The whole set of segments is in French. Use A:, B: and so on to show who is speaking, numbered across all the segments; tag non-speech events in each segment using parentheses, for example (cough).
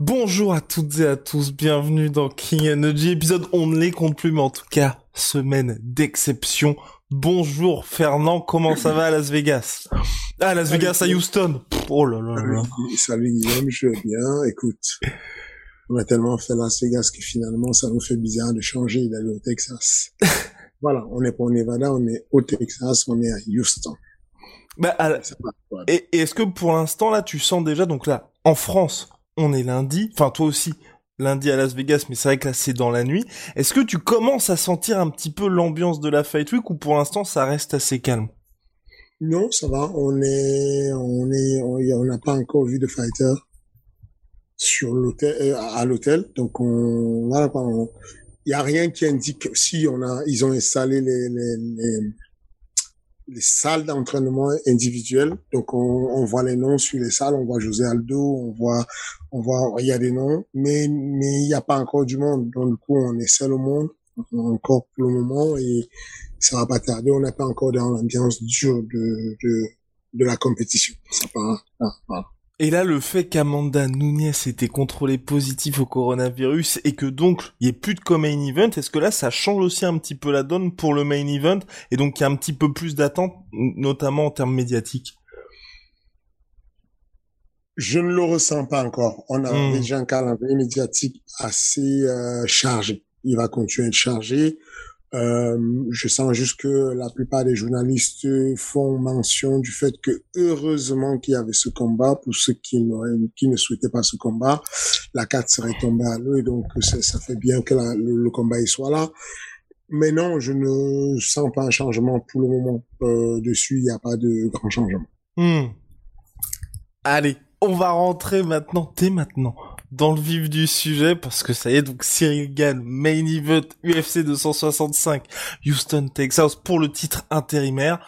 A: Bonjour à toutes et à tous, bienvenue dans King Energy, épisode on ne les compte plus, mais en tout cas, semaine d'exception. Bonjour Fernand, comment ça va à Las Vegas? Ah, Las Vegas à Houston Oh là là là
B: Salut Guillaume, je vais bien, écoute, on a tellement fait Las Vegas que finalement ça nous fait bizarre de changer et d'aller au Texas. (laughs) voilà, on est pas au Nevada, on est au Texas, on est à Houston.
A: Bah, et est-ce que pour l'instant là, tu sens déjà, donc là, en France, on est lundi, enfin toi aussi, lundi à Las Vegas, mais c'est vrai que là c'est dans la nuit. Est-ce que tu commences à sentir un petit peu l'ambiance de la Fight Week ou pour l'instant ça reste assez calme?
B: Non, ça va. On est, on est, on n'a pas encore vu de fighter sur l'hôtel, euh, à l'hôtel. Donc on, voilà, il y a rien qui indique si on a, ils ont installé les, les salles d'entraînement individuelles. Donc, on, on, voit les noms sur les salles. On voit José Aldo, on voit, on voit, il y a des noms, mais, mais il n'y a pas encore du monde. Donc, du coup, on est seul au monde, encore pour le moment, et ça va pas tarder. On n'est pas encore dans l'ambiance dure de, de, de la compétition. Ça part, voilà.
A: Et là, le fait qu'Amanda Nunes était contrôlée positif au coronavirus et que donc il n'y ait plus de co-main event, est-ce que là ça change aussi un petit peu la donne pour le main event et donc il y a un petit peu plus d'attente, notamment en termes médiatiques?
B: Je ne le ressens pas encore. On a mmh. déjà un calendrier médiatique assez euh, chargé. Il va continuer à être chargé. Euh, je sens juste que la plupart des journalistes font mention du fait que heureusement qu'il y avait ce combat pour ceux qui, qui ne souhaitaient pas ce combat, la carte serait tombée à l'eau et donc ça fait bien que le, combat il soit là. Mais non, je ne sens pas un changement pour le moment euh, dessus. Il n'y a pas de grand changement.
A: Hmm. Allez, on va rentrer maintenant, dès maintenant, dans le vif du sujet parce que ça y est donc Cyril Gann main event UFC 265 Houston Texas pour le titre intérimaire.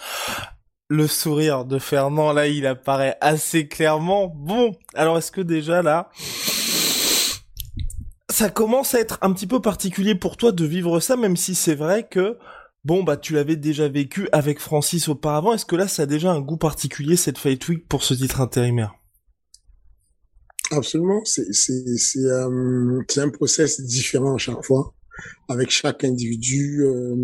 A: Le sourire de Fernand là, il apparaît assez clairement. Bon, alors est-ce que déjà là ça commence à être un petit peu particulier pour toi de vivre ça même si c'est vrai que Bon bah tu l'avais déjà vécu avec Francis auparavant, est-ce que là ça a déjà un goût particulier cette Fight Week pour ce titre intérimaire?
B: Absolument, c'est c'est c'est euh, un process différent à chaque fois. Avec chaque individu, euh,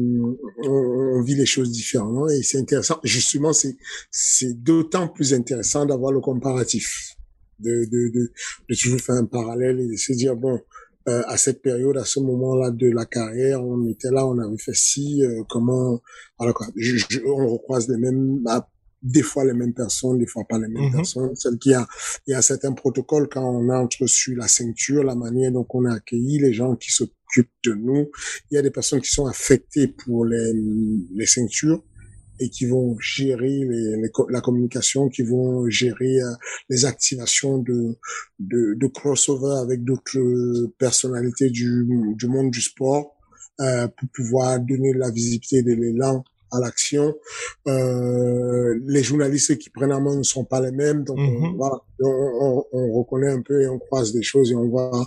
B: on, on, vit les choses différemment et c'est intéressant. Justement, c'est c'est d'autant plus intéressant d'avoir le comparatif, de de de, de toujours faire un parallèle et de se dire bon. Euh, à cette période, à ce moment-là de la carrière, on était là, on avait fait ci, euh, comment, voilà quoi. Je, je, on recroise les mêmes, bah, des fois les mêmes personnes, des fois pas les mêmes mm -hmm. personnes. Celle qui a, il y a certains protocoles quand on entre sur la ceinture, la manière dont on a accueilli les gens qui s'occupent de nous. Il y a des personnes qui sont affectées pour les, les ceintures et qui vont gérer les, les, la communication, qui vont gérer euh, les activations de, de, de crossover avec d'autres personnalités du, du monde du sport euh, pour pouvoir donner la visibilité de l'élan à l'action. Euh, les journalistes qui prennent en main ne sont pas les mêmes, donc mm -hmm. on, voilà, on, on, on, reconnaît un peu et on croise des choses et on voit,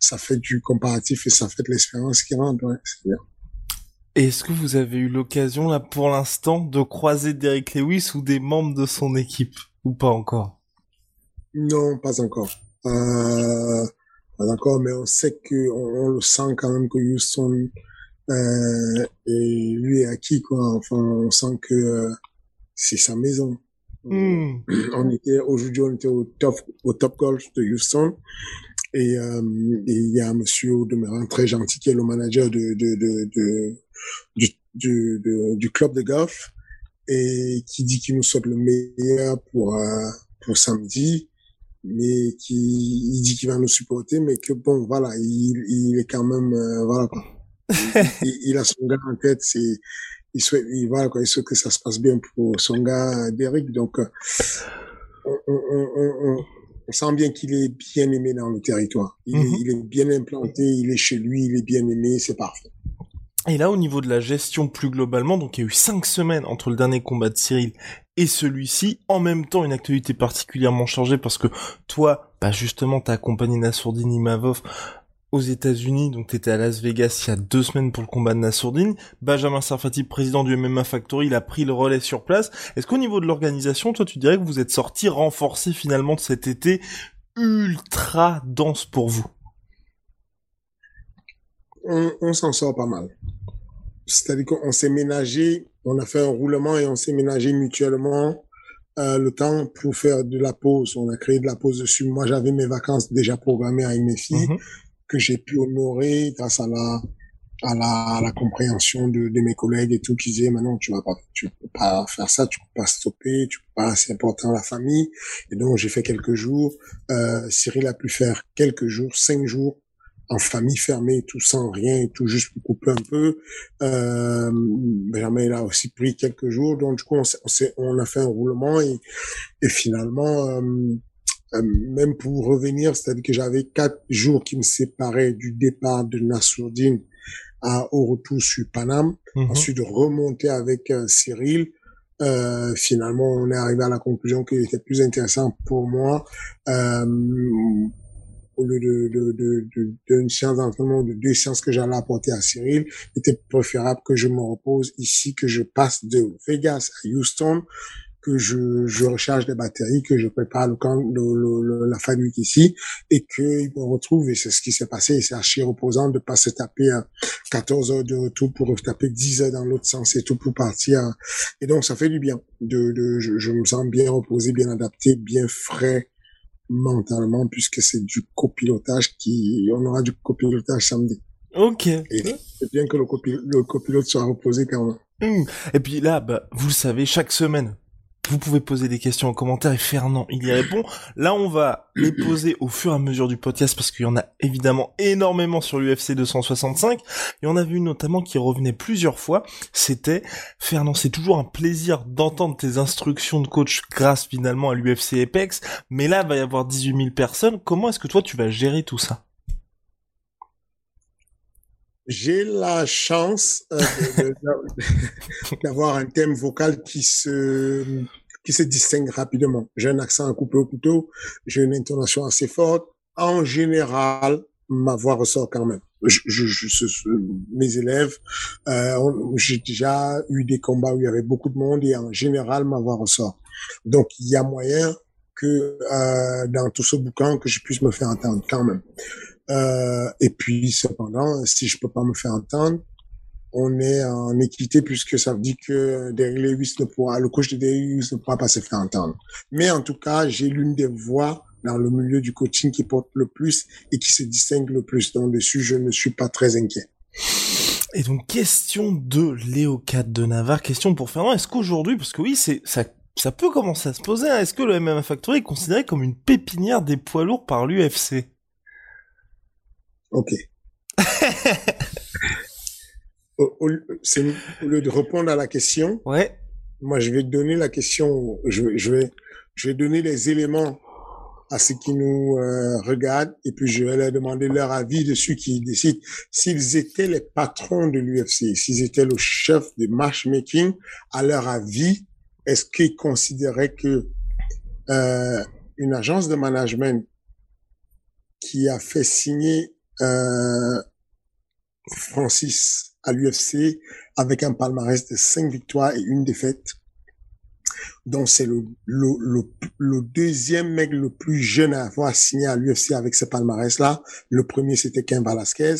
B: ça fait du comparatif et ça fait de l'expérience qui rentre. Ouais, c'est bien.
A: Est-ce que vous avez eu l'occasion là pour l'instant de croiser Derek Lewis ou des membres de son équipe ou pas encore?
B: Non, pas encore. Euh, pas encore, mais on sait que on, le sent quand même que Houston euh, et lui est acquis quoi. Enfin, on sent que euh, c'est sa maison. Mm. On était aujourd'hui, on était au top au top golf de Houston et euh, il y a un monsieur au demeurant très gentil qui est le manager de, de, de, de du, du, de, du club de golf et qui dit qu'il nous souhaite le meilleur pour euh, pour samedi, mais qui il dit qu'il va nous supporter, mais que bon voilà, il, il est quand même euh, voilà. Il, il, a son gars en tête, c'est il souhaite il voilà quoi, il souhaite que ça se passe bien pour son gars Derek, donc euh, on, on, on, on, sent bien qu'il est bien aimé dans le territoire. Il, est,
A: Mhm.
B: il est bien implanté, il est chez lui, il est bien aimé, c'est parfait.
A: Et là, au niveau de la gestion plus globalement, donc il y a eu cinq semaines entre le dernier combat de Cyril et celui-ci, en même temps une actualité particulièrement chargée parce que toi, bah justement, t'as accompagné Nassourdine Imavov aux États-Unis, donc t'étais à Las Vegas il y a deux semaines pour le combat de Nassourdine. Benjamin Sarfati, président du MMA Factory, il a pris le relais sur place. Est-ce qu'au niveau de l'organisation, toi, tu dirais que vous êtes sorti renforcé finalement de cet été ultra dense pour vous?
B: On, on s'en sort pas mal. C'est-à-dire qu'on s'est ménagé, on a fait un roulement et on s'est ménagé mutuellement euh, le temps pour faire de la pause. On a créé de la pause dessus. Moi, j'avais mes vacances déjà programmées avec mes filles
A: Mhm.
B: Que j'ai pu honorer grâce à la à la, à la compréhension de, de mes collègues et tout qui disaient maintenant tu vas pas tu peux pas faire ça tu peux pas stopper tu peux pas c'est important la famille et donc j'ai fait quelques jours euh, Cyril a pu faire quelques jours cinq jours en famille fermée, tout sans rien, tout juste pour couper un peu. Euh, Benjamin il a aussi pris quelques jours, donc du coup on, on, on a fait un roulement et, et finalement euh, même pour revenir, c'est-à-dire que j'avais quatre jours qui me séparaient du départ de Nassourdine à, au retour sur Paname,
A: Mhm.
B: ensuite de remonter avec euh, Cyril. Euh, finalement, on est arrivé à la conclusion qu'il était plus intéressant pour moi euh, au lieu de, de, de, de, d'une séance d'entraînement, de deux séances que j'allais apporter à Cyril, il était préférable que je me repose ici, que je passe de Vegas à Houston, que je, je recharge les batteries, que je prépare le camp, le, le, le- la fin de week ici, et qu'il me retrouve, et c'est ce qui s'est passé, et c'est archi reposant de pas se taper euh, 14 heures de retour pour taper 10 heures dans l'autre sens et tout pour partir. Et donc, ça fait du bien. De, de, je, je me sens bien reposé, bien adapté, bien frais mentalement, puisque c'est du copilotage qui, on aura du copilotage samedi.
A: Ok.
B: Et c'est bien que le, copi- le copilote soit reposé quand même.
A: Hum. Et puis là, bah, vous le savez, chaque semaine, vous pouvez poser des questions en commentaire et Fernand, il y répond. Là, on va les poser au fur et à mesure du podcast parce qu'il y en a évidemment énormément sur l'UFC 265. Et on a vu notamment qui revenait plusieurs fois. C'était, Fernand, c'est toujours un plaisir d'entendre tes instructions de coach grâce finalement à l'UFC Apex. Mais là, il va y avoir 18 000 personnes. Comment est-ce que toi, tu vas gérer tout ça?
B: J'ai la chance euh, (laughs) d'avoir un thème vocal qui se qui se distingue rapidement. J'ai un accent à couper au couteau, j'ai une intonation assez forte. En général, ma voix ressort quand même. Je, je, je- mes élèves, euh, j'ai déjà eu des combats où il y avait beaucoup de monde et en général, ma voix ressort. Donc, il y a moyen que euh, dans tout ce bouquin, que je puisse me faire entendre quand même. Euh, et puis, cependant, si je peux pas me faire entendre, on est en équité puisque ça veut dire que Derrick Lewis ne pourra, le coach de Derrick Lewis ne pourra pas se faire entendre. Mais en tout cas, j'ai l'une des voix dans le milieu du coaching qui porte le plus et qui se distingue le plus. Donc, dessus, je ne suis pas très inquiet.
A: Et donc, question de Léocat de Navarre, question pour Fernand, est-ce qu'aujourd'hui, parce que oui, c'est, ça, ça peut commencer à se poser, hein, est-ce que le MMA Factory est considéré comme une pépinière des poids lourds par l'UFC
B: OK. (laughs) Au- au- c'est au lieu de répondre à la question,
A: Ouais.
B: moi, je vais donner la question, je vais, je vais, je vais donner les éléments à ceux qui nous euh, regardent et puis je vais leur demander leur avis dessus qui décident s'ils étaient les patrons de l'UFC, s'ils étaient le chef de matchmaking, à leur avis, est-ce qu'ils considéraient que euh, une agence de management qui a fait signer euh, Francis à l'UFC avec un palmarès de cinq victoires et une défaite. Donc c'est le, deuxième mec le plus jeune à avoir signé à l'UFC avec ce palmarès-là. Le premier c'était Ken Velasquez.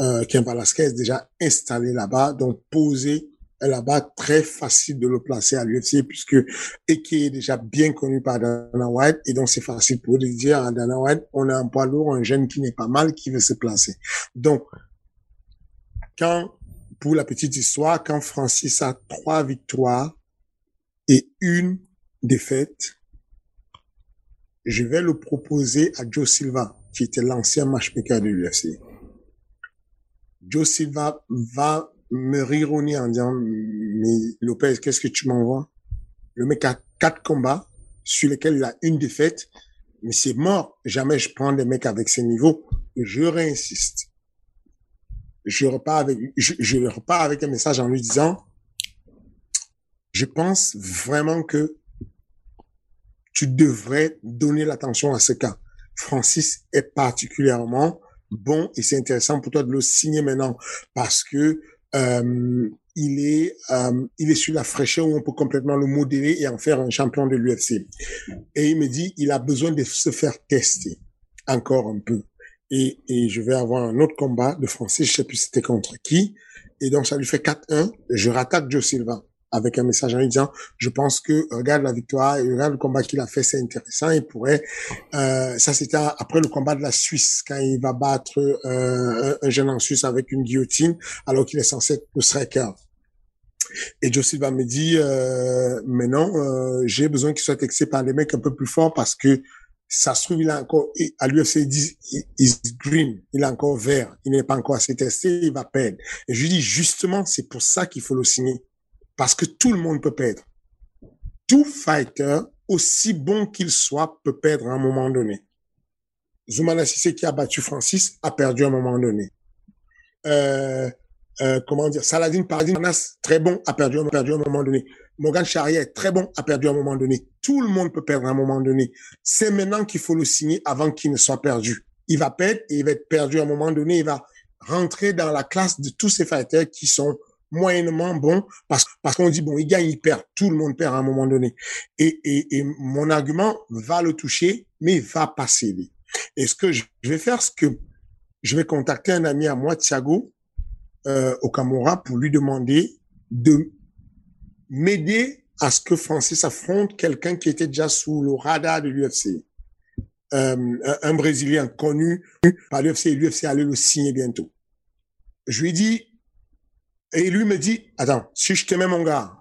B: Euh, Ken Velasquez déjà installé là-bas, donc posé là-bas, très facile de le placer à l'UFC puisque et qui est déjà bien connu par Dana White et donc c'est facile pour de dire à Dana White on a un poids lourd, un jeune qui n'est pas mal, qui veut se placer. Donc quand, pour la petite histoire, quand Francis a trois victoires et une défaite, je vais le proposer à Joe Silva, qui était l'ancien matchmaker de l'UFC. Joe Silva va me rironner en disant, mais Lopez, qu'est-ce que tu m'envoies? Le mec a quatre combats sur lesquels il a une défaite, mais c'est mort. Jamais je prends des mecs avec ces niveaux. Je réinsiste. Je repars avec, je, je repars avec un message en lui disant, je pense vraiment que tu devrais donner l'attention à ce cas. Francis est particulièrement bon et c'est intéressant pour toi de le signer maintenant parce que euh, il est euh, il est sur la fraîcheur où on peut complètement le modeler et en faire un champion de l'UFC. Et il me dit il a besoin de se faire tester encore un peu. Et, et je vais avoir un autre combat de Francis, je sais plus c'était contre qui. Et donc ça lui fait 4-1. Je rattaque Joe Silva avec un message en lui disant je pense que regarde la victoire regarde le combat qu'il a fait c'est intéressant. Il pourrait euh, ça c'était après le combat de la Suisse quand il va battre euh, un jeune en Suisse avec une guillotine alors qu'il est censé être le striker. Et Joe Silva me dit euh, mais non euh, j'ai besoin qu'il soit texté par les mecs un peu plus forts parce que ça se trouve il a encore à l'UFC il dit is green il est encore vert il n'est pas encore assez testé il va perdre. Et je lui dis justement c'est pour ça qu'il faut le signer parce que tout le monde peut perdre. Tout fighter, aussi bon qu'il soit, peut perdre à un moment donné. Zoumana Sissé qui a battu Francis a perdu à un moment donné. Euh, euh, comment dire, Saladin Paradis, très bon, a perdu, a perdu à un moment donné. Morgan Charrier, très bon, a perdu à un moment donné. Tout le monde peut perdre à un moment donné. C'est maintenant qu'il faut le signer avant qu'il ne soit perdu. Il va perdre et il va être perdu à un moment donné. Il va rentrer dans la classe de tous ces fighters qui sont moyennement bon parce parce qu'on dit bon il gagne il perd. Tout le monde perd à un moment donné. Et et, et mon argument va le toucher mais va pas céder. Et ce que je vais faire ce que je vais contacter un ami à moi Thiago euh, Okamura pour lui demander de m'aider à ce que Francis affronte quelqu'un qui était déjà sous le radar de l'UFC euh, un Brésilien connu par l'UFC l'UFC allait le signer bientôt. Je lui dis et lui me dit, attends, si je te mets mon gars,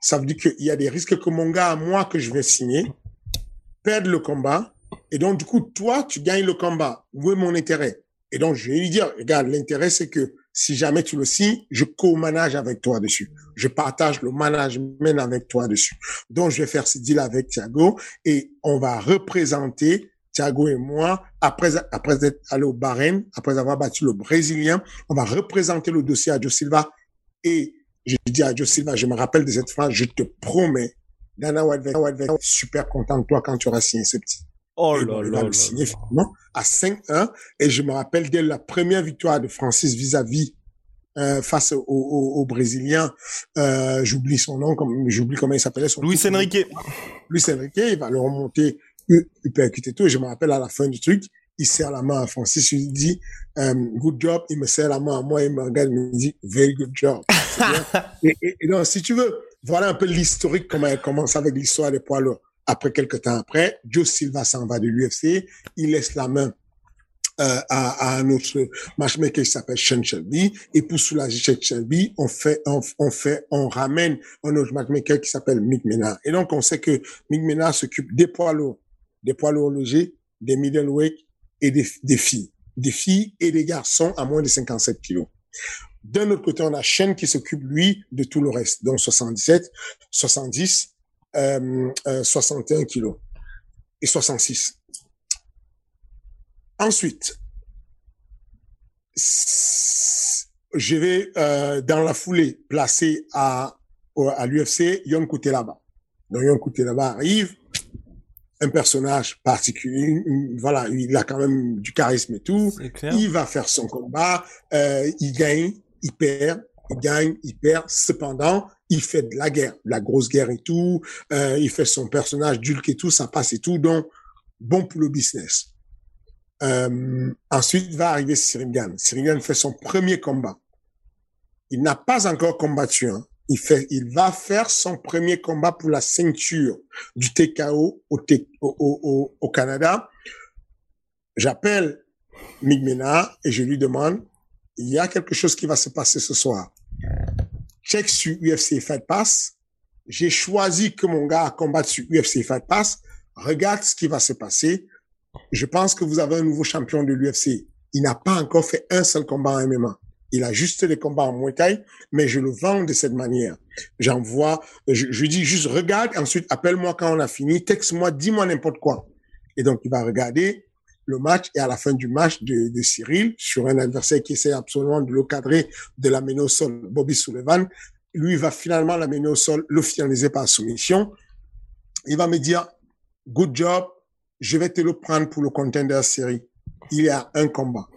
B: ça veut dire qu'il y a des risques que mon gars, moi, que je vais signer, perde le combat. Et donc, du coup, toi, tu gagnes le combat. Où est mon intérêt? Et donc, je vais lui dire, regarde, l'intérêt, c'est que si jamais tu le signes, je co-manage avec toi dessus. Je partage le management avec toi dessus. Donc, je vais faire ce deal avec Thiago et on va représenter Thiago et moi, après, après être allé au Bahreïn, après avoir battu le Brésilien, on va représenter le dossier à Joe Silva et je dis à Joe Silva, je me rappelle de cette phrase, je te promets, Dana White va être super content de toi quand tu auras signé ce petit.
A: Oh là
B: il
A: là
B: va
A: là
B: le signer
A: là.
B: finalement à 5-1. Et je me rappelle dès la première victoire de Francis vis-à-vis euh, face au, au, au Brésilien, euh, j'oublie son nom, comme j'oublie comment il s'appelait. Son
A: Luis Enrique.
B: Luis Enrique, il va le remonter, uppercut et tout. Et je me rappelle à la fin du truc, il serre la main à Francis, il dit euh, good job, il me serre la main à moi, il me regarde, il me dit very good job. (laughs) et, et, et donc, si tu veux, voilà un peu l'historique, comment elle commence avec l'histoire des poids lourds. Après quelques temps après, Joe Silva s'en va de l'UFC, il laisse la main euh, à, à un autre matchmaker qui s'appelle Sean Shelby. Et pour soulager Sean Shelby, on fait, on, on fait, on ramène un autre matchmaker qui s'appelle Mick Mena. Et donc, on sait que Mick Mena s'occupe des poids lourds, des poids lourds logés, des middleweight et des, des filles. Des filles et des garçons à moins de 57 kilos. D'un autre côté, on a Shane qui s'occupe, lui, de tout le reste, donc 77, 70, euh, euh, 61 kilos et 66. Ensuite, je vais euh, dans la foulée placer à, à l'UFC Young là-bas. Donc Young là-bas arrive, un personnage particulier, voilà, il a quand même du charisme et tout. Il va faire son combat, euh, il gagne, il perd, il gagne, il perd. Cependant, il fait de la guerre, de la grosse guerre et tout. Euh, il fait son personnage d'Hulk et tout, ça passe et tout. Donc, bon pour le business. Euh, ensuite va arriver. Cyril Gann fait son premier combat. Il n'a pas encore combattu. Hein. Il fait, il va faire son premier combat pour la ceinture du TKO au, au, au, au- Canada. J'appelle Mick Mena et je lui demande, il y a quelque chose qui va se passer ce soir. Check sur UFC Fight Pass j'ai choisi que mon gars combatte sur UFC Fight Pass. Regarde ce qui va se passer. Je pense que vous avez un nouveau champion de l'UFC. Il n'a pas encore fait un seul combat en MMA. Il a juste des combats en Muay mais je le vends de cette manière. J'envoie, je, je dis juste regarde, ensuite appelle-moi quand on a fini, texte-moi, dis-moi n'importe quoi. Et donc il va regarder le match et à la fin du match de, de Cyril sur un adversaire qui essaie absolument de le cadrer, de l'amener au sol, Bobby Sullivan, lui va finalement l'amener au sol, le finaliser par soumission. Il va me dire, good job, je vais te le prendre pour le contender série. Il y a un combat.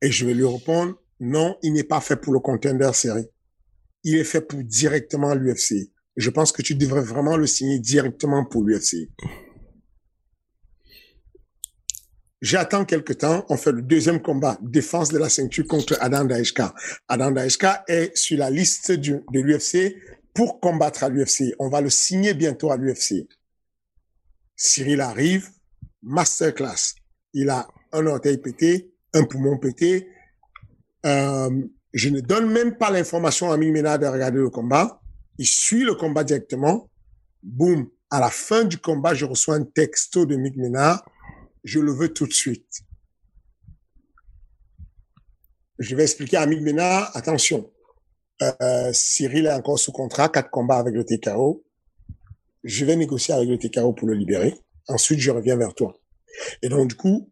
B: Et je vais lui répondre, non, il n'est pas fait pour le contender série. Il est fait pour directement l'UFC. Je pense que tu devrais vraiment le signer directement pour l'UFC. J'attends quelque temps. On fait le deuxième combat, défense de la ceinture contre Adam Daeshka. Adam Daeshka est sur la liste de l'UFC pour combattre à l'UFC. On va le signer bientôt à l'UFC. Cyril arrive, masterclass. Il a un orteil pété, un poumon pété. Euh, je ne donne même pas l'information à Mimena de regarder le combat. Il suit le combat directement. Boum. À la fin du combat, je reçois un texto de Mick Ménard. Je le veux tout de suite. Je vais expliquer à Mick Ménard, attention, euh, Cyril est encore sous contrat, quatre combats avec le TKO. Je vais négocier avec le TKO pour le libérer. Ensuite, je reviens vers toi. Et donc, du coup,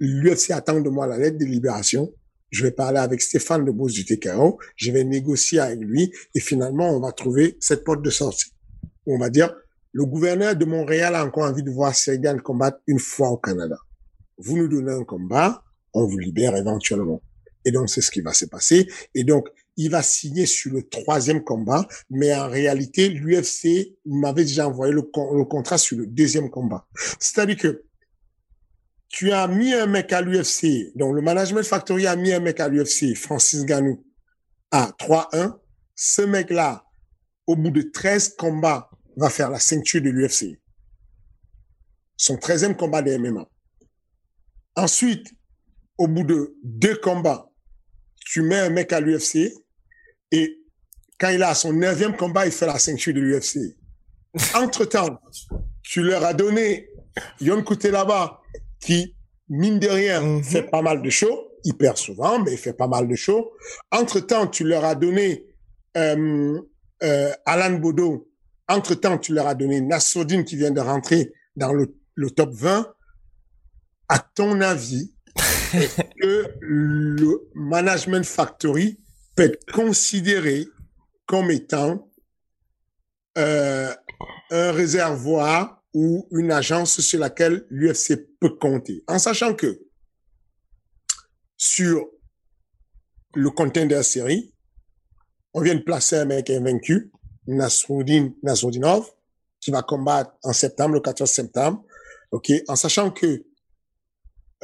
B: l'UFC attend de moi la lettre de libération. Je vais parler avec Stéphane de Beauce du TKO. Je vais négocier avec lui et finalement, on va trouver cette porte de sortie. On va dire, le gouverneur de Montréal a encore envie de voir Sergan combattre une fois au Canada. Vous nous donnez un combat, on vous libère éventuellement. Et donc, c'est ce qui va se passer. Et donc, il va signer sur le troisième combat, mais en réalité, l'UFC m'avait déjà envoyé le, contrat sur le deuxième combat. C'est-à-dire que tu as mis un mec à l'UFC, donc le Management Factory a mis un mec à l'UFC, Francis Ganou, à 3-1. Ce mec-là, au bout de 13 combats, va faire la ceinture de l'UFC. Son 13e combat de MMA. Ensuite, au bout de deux combats, tu mets un mec à l'UFC et quand il a son neuvième combat, il fait la ceinture de l'UFC. (laughs) Entre-temps, tu leur as donné Yon là-bas qui, mine de rien, mm -hmm. fait pas mal de shows. Il perd souvent, mais il fait pas mal de shows. Entre-temps, tu leur as donné euh, euh, Alan Bodo. Entre-temps, tu leur as donné Nassoudine qui vient de rentrer dans le, le top 20. À ton avis, (laughs) est-ce que le Management Factory peut être considéré comme étant euh, un réservoir ou une agence sur laquelle l'UFC peut compter. En sachant que sur le contender série, on vient de placer un mec invaincu, Nasruddin Nasruddinov, qui va combattre en septembre, le 14 septembre. OK, en sachant que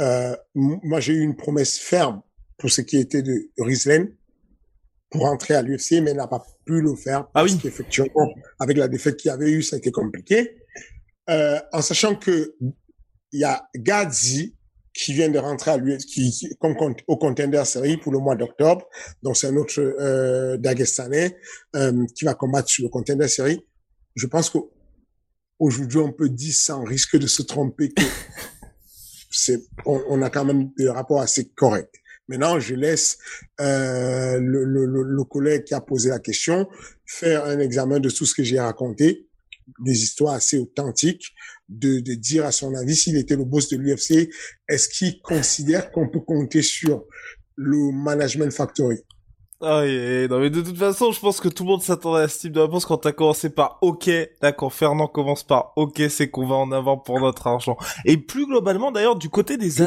B: euh, moi j'ai eu une promesse ferme pour ce qui était de Rislen pour entrer à l'UFC, mais n'a pas pu le faire parce ah oui. qu'effectivement, avec la défaite qu'il y avait eu, ça a été compliqué euh, en sachant que il y a Gadzi qui vient de rentrer à lui, qui, qui comme au contender série pour le mois d'octobre. Donc c'est un autre euh, Dagestanais euh, qui va combattre sur le contender série. Je pense que aujourd'hui on peut dire sans risque de se tromper que (laughs) c'est on, on, a quand même des rapports assez corrects. Maintenant, je laisse euh, le, le, le, collègue qui a posé la question faire un examen de tout ce que j'ai raconté des histoires assez authentiques, de, de dire à son avis s'il était le boss de l'UFC, est-ce qu'il considère qu'on peut compter sur le management factory?
A: Ah non mais de toute façon, je pense que tout le monde s'attendait à ce type de réponse quand t'as commencé par OK. D'accord, Fernand commence par OK, c'est qu'on va en avant pour notre argent. Et plus globalement, d'ailleurs, du côté des...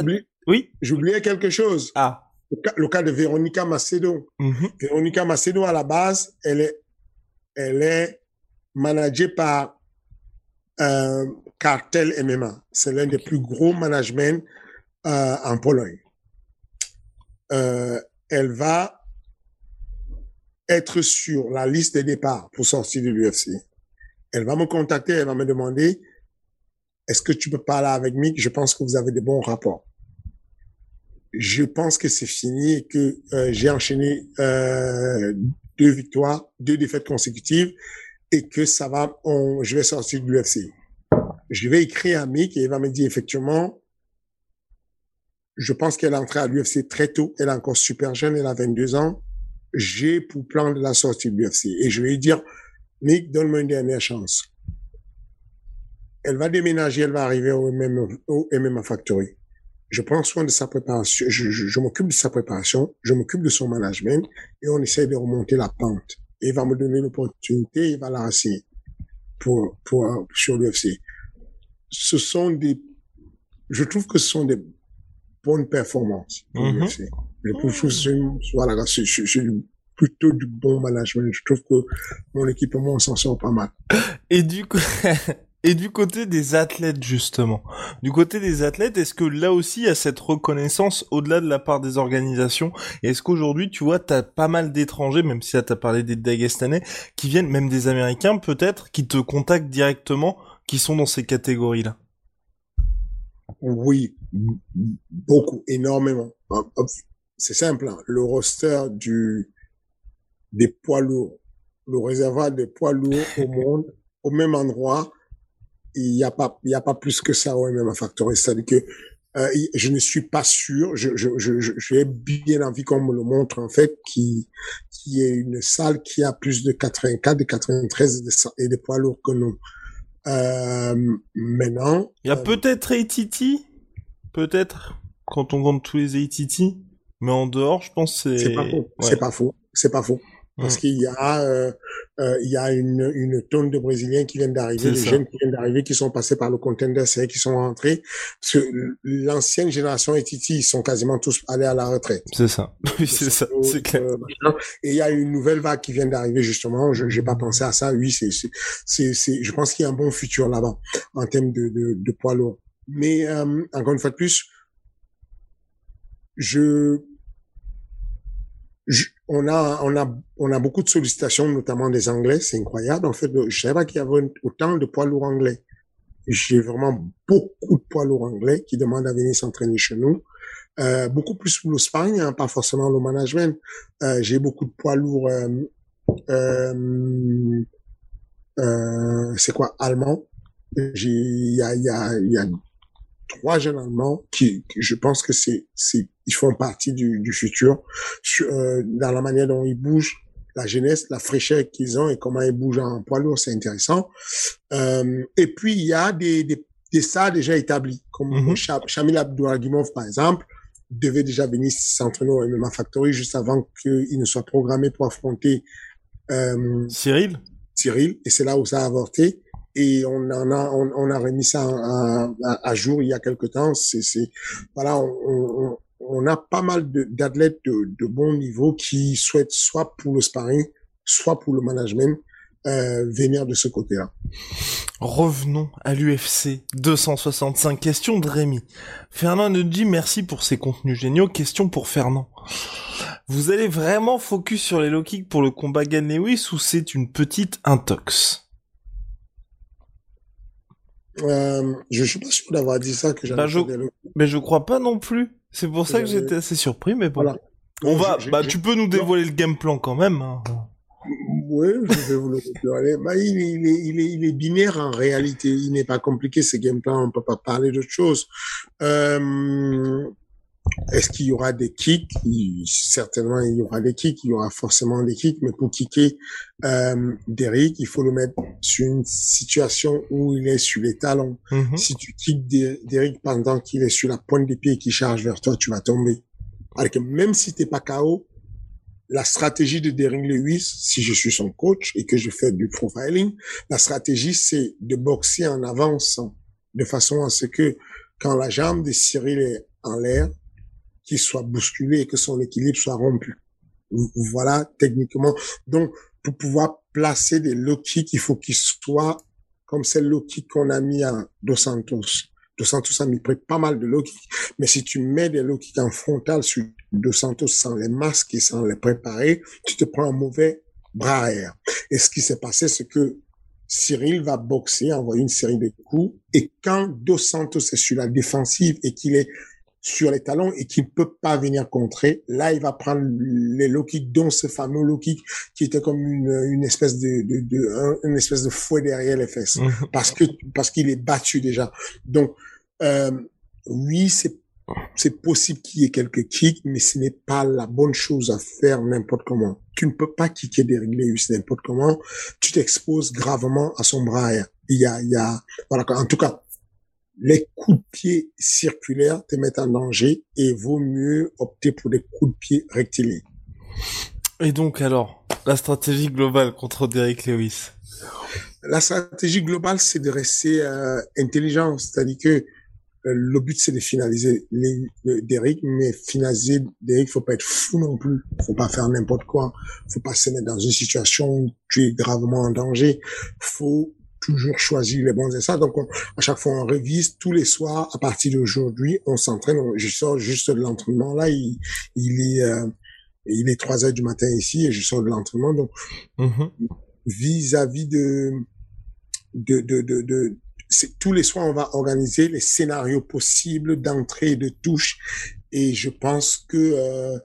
B: Oui? J'oubliais quelque chose.
A: Ah.
B: Le cas, le cas de Véronica Macedo. Mm -hmm. Véronica Macedo, à la base, elle est, elle est managé par euh, Cartel MMA. C'est l'un des plus gros managements euh, en Pologne. Euh, elle va être sur la liste des départs pour sortir de l'UFC. Elle va me contacter, elle va me demander est-ce que tu peux parler avec Mick? Je pense que vous avez de bons rapports. Je pense que c'est fini et que euh, j'ai enchaîné euh, deux victoires, deux défaites consécutives et que ça va, on, je vais sortir de l'UFC. Je vais écrire à Mick et il va me dire effectivement, je pense qu'elle est entrée à l'UFC très tôt. Elle est encore super jeune, elle a 22 ans. J'ai pour plan de la sortie de l'UFC. Et je vais lui dire, Mick, donne-moi une dernière chance. Elle va déménager, elle va arriver au MMA, au MMA Factory. Je prends soin de sa préparation, je, je, je m'occupe de sa préparation, je m'occupe de son management et on essaie de remonter la pente. Et il va me donner l'opportunité, il va la rasser pour, pour, sur l'UFC. Ce sont des, je trouve que ce sont des bonnes performances. pour l'UFC. Je trouve que c'est, voilà, c'est, plutôt du bon management. Je trouve que mon équipement on s'en sort pas mal.
A: Et du coup, (laughs) et du côté des athlètes justement, du côté des athlètes, est-ce que là aussi il y a cette reconnaissance au-delà de la part des organisations? Est-ce qu'aujourd'hui, tu vois, t'as pas mal d'étrangers, même si là t'as parlé des Dagestanais, qui viennent, même des Américains peut-être, qui te contactent directement, qui sont dans ces catégories-là?
B: Oui, beaucoup, énormément. C'est simple, hein. le roster du des poids lourds, le réservoir des poids lourds au (laughs) monde, au même endroit, il n'y a pas, il y a pas plus que ça au MMA Factory. C'est-à-dire que euh, je ne suis pas sûr. Je, je, je, je- j'ai bien envie qu'on me le montre en fait, qui qui est une salle qui a plus de 84, de 93 et de, sa- et poids lourds que nous. Euh, maintenant,
A: Il y a
B: euh,
A: peut-être ATT, peut-être, quand on compte tous les ATT, mais en dehors, je pense que c'est...
B: C'est pas faux.
A: Ouais.
B: C'est pas faux. C'est pas faux. Parce
A: Mm.
B: qu'il y a, euh, euh, il y a une, une tonne de Brésiliens qui viennent d'arriver,
A: C'est
B: des
A: ça.
B: jeunes qui viennent d'arriver, qui sont passés par le contender série, qui sont rentrés. Parce que l'ancienne génération et Titi, ils sont quasiment tous allés à la retraite.
A: C'est ça. (laughs) Oui, c'est ça, c'est clair.
B: euh, machin. et il y a une nouvelle vague qui vient d'arriver justement. Je j'ai pas pensé à ça. Oui, c'est c'est c'est c'est- je pense qu'il y a un bon futur là-bas en termes de de, de poids lourd. Mais euh, encore une fois de plus, je, je on a on a on a beaucoup de sollicitations, notamment des Anglais. C'est incroyable. En fait, je savais pas qu'il y avait autant de poids lourds anglais. J'ai vraiment beaucoup de poids lourds anglais qui demandent à venir s'entraîner chez nous. Euh, beaucoup plus pour le sparring, hein, pas forcément le management. Euh, j'ai beaucoup de poids lourds, euh, euh, euh, c'est quoi, allemands. J'ai, il y a, y a, y a trois jeunes allemands qui, qui je pense que c'est, c'est, ils font partie du, du futur Sur, euh, dans la manière dont ils bougent, la jeunesse, la fraîcheur qu'ils ont et comment ils bougent en poids lourd, c'est intéressant. Euh, et puis il y a des, des, des déjà établis, comme Shamil Abdouragimov par exemple, devait déjà venir s'entraîner au MMA Factory juste avant qu'il ne soit programmé pour affronter euh,
A: Cyril?
B: Cyril, et c'est là où ça a avorté. Et on en a, on, on a remis ça à, à, à jour il y a quelque temps. C'est, c'est, voilà, on, on, on a pas mal d'athlètes de, de bon niveau qui souhaitent soit pour le sparring, soit pour le management, euh, venir de ce côté-là.
A: Revenons à l'UFC 265. Question de Rémi. Fernand nous dit merci pour ses contenus géniaux. Question pour Fernand. Vous allez vraiment focus sur les low kicks pour le combat Gan Lewis ou c'est une petite intox?
B: Euh, je suis pas sûr d'avoir dit ça que j'avais
A: Bah, je- Mais je crois pas non plus. C'est pour ça que j'étais assez surpris, mais bon.
B: Voilà.
A: On va, bah tu peux nous dévoiler le game plan quand même. hein.
B: Oui, je vais vous le dévoiler. Bah, il, est, il, est, il, est, il est binaire en réalité. Il n'est pas compliqué, ce game plan. On peut pas parler d'autre chose. Euh, Est-ce qu'il y aura des kicks? Il- Certainement, il y aura des kicks. Il y aura forcément des kicks. Mais pour kicker euh, Derrick, il faut le mettre sur une situation où il est sur les talons.
A: Mhm.
B: Si tu kicks Der- Derrick pendant qu'il est sur la pointe des pieds et qu'il charge vers toi, tu vas tomber. Alors que même si t'es pas KO, la stratégie de Derrick Lewis, si je suis son coach et que je fais du profiling, la stratégie c'est de boxer en avançant de façon à ce que quand la jambe de Cyril est en l'air, qu'il soit bousculé et que son équilibre soit rompu. Voilà techniquement. Donc pour pouvoir placer des low kicks, il faut qu'ils soient comme celle low kick qu'on a mis à Dos Santos. Dos Santos a mis pas mal de low kicks, mais si tu mets des low kicks en frontal sur Dos Santos sans les masques et sans les préparer, tu te prends un mauvais bras arrière. Et ce qui s'est passé, c'est que Cyril va boxer, envoyer une série de coups, et quand Dos Santos est sur la défensive et qu'il est sur les talons et qui ne peut pas venir contrer. Là, il va prendre les low kicks, dont ce fameux low kick qui était comme une, une espèce de, de, de une espèce de fouet derrière les fesses, (laughs) parce que parce qu'il est battu déjà. Donc euh, oui, c'est c'est possible qu'il y ait quelques kicks, mais ce n'est pas la bonne chose à faire n'importe comment. Tu ne peux pas kicker Lewis n'importe comment. Tu t'exposes gravement à son bras. Il y a, il y a, voilà. En tout cas, les coups de pied circulaires te mettent en danger et vaut mieux opter pour des coups de pied rectilignes.
A: Et donc alors, la stratégie globale contre Derrick Lewis?
B: La stratégie globale, c'est de rester euh, intelligent, c'est-à-dire que euh, le but c'est de finaliser les, le- Derrick, mais finaliser Derrick, faut pas être fou non plus, faut pas faire n'importe quoi, faut pas se mettre dans une situation où tu es gravement en danger, faut toujours choisir les bons essais. Donc on- à chaque fois on révise tous les soirs. À partir d'aujourd'hui, on s'entraîne. Je sors juste de l'entraînement là, il, il est euh, il est trois heures du matin ici et je sors de l'entraînement. Donc
A: Mhm.
B: vis-à-vis de, de, de, de, de tous les soirs, on va organiser les scénarios possibles d'entrée et de touche. Et je pense que euh,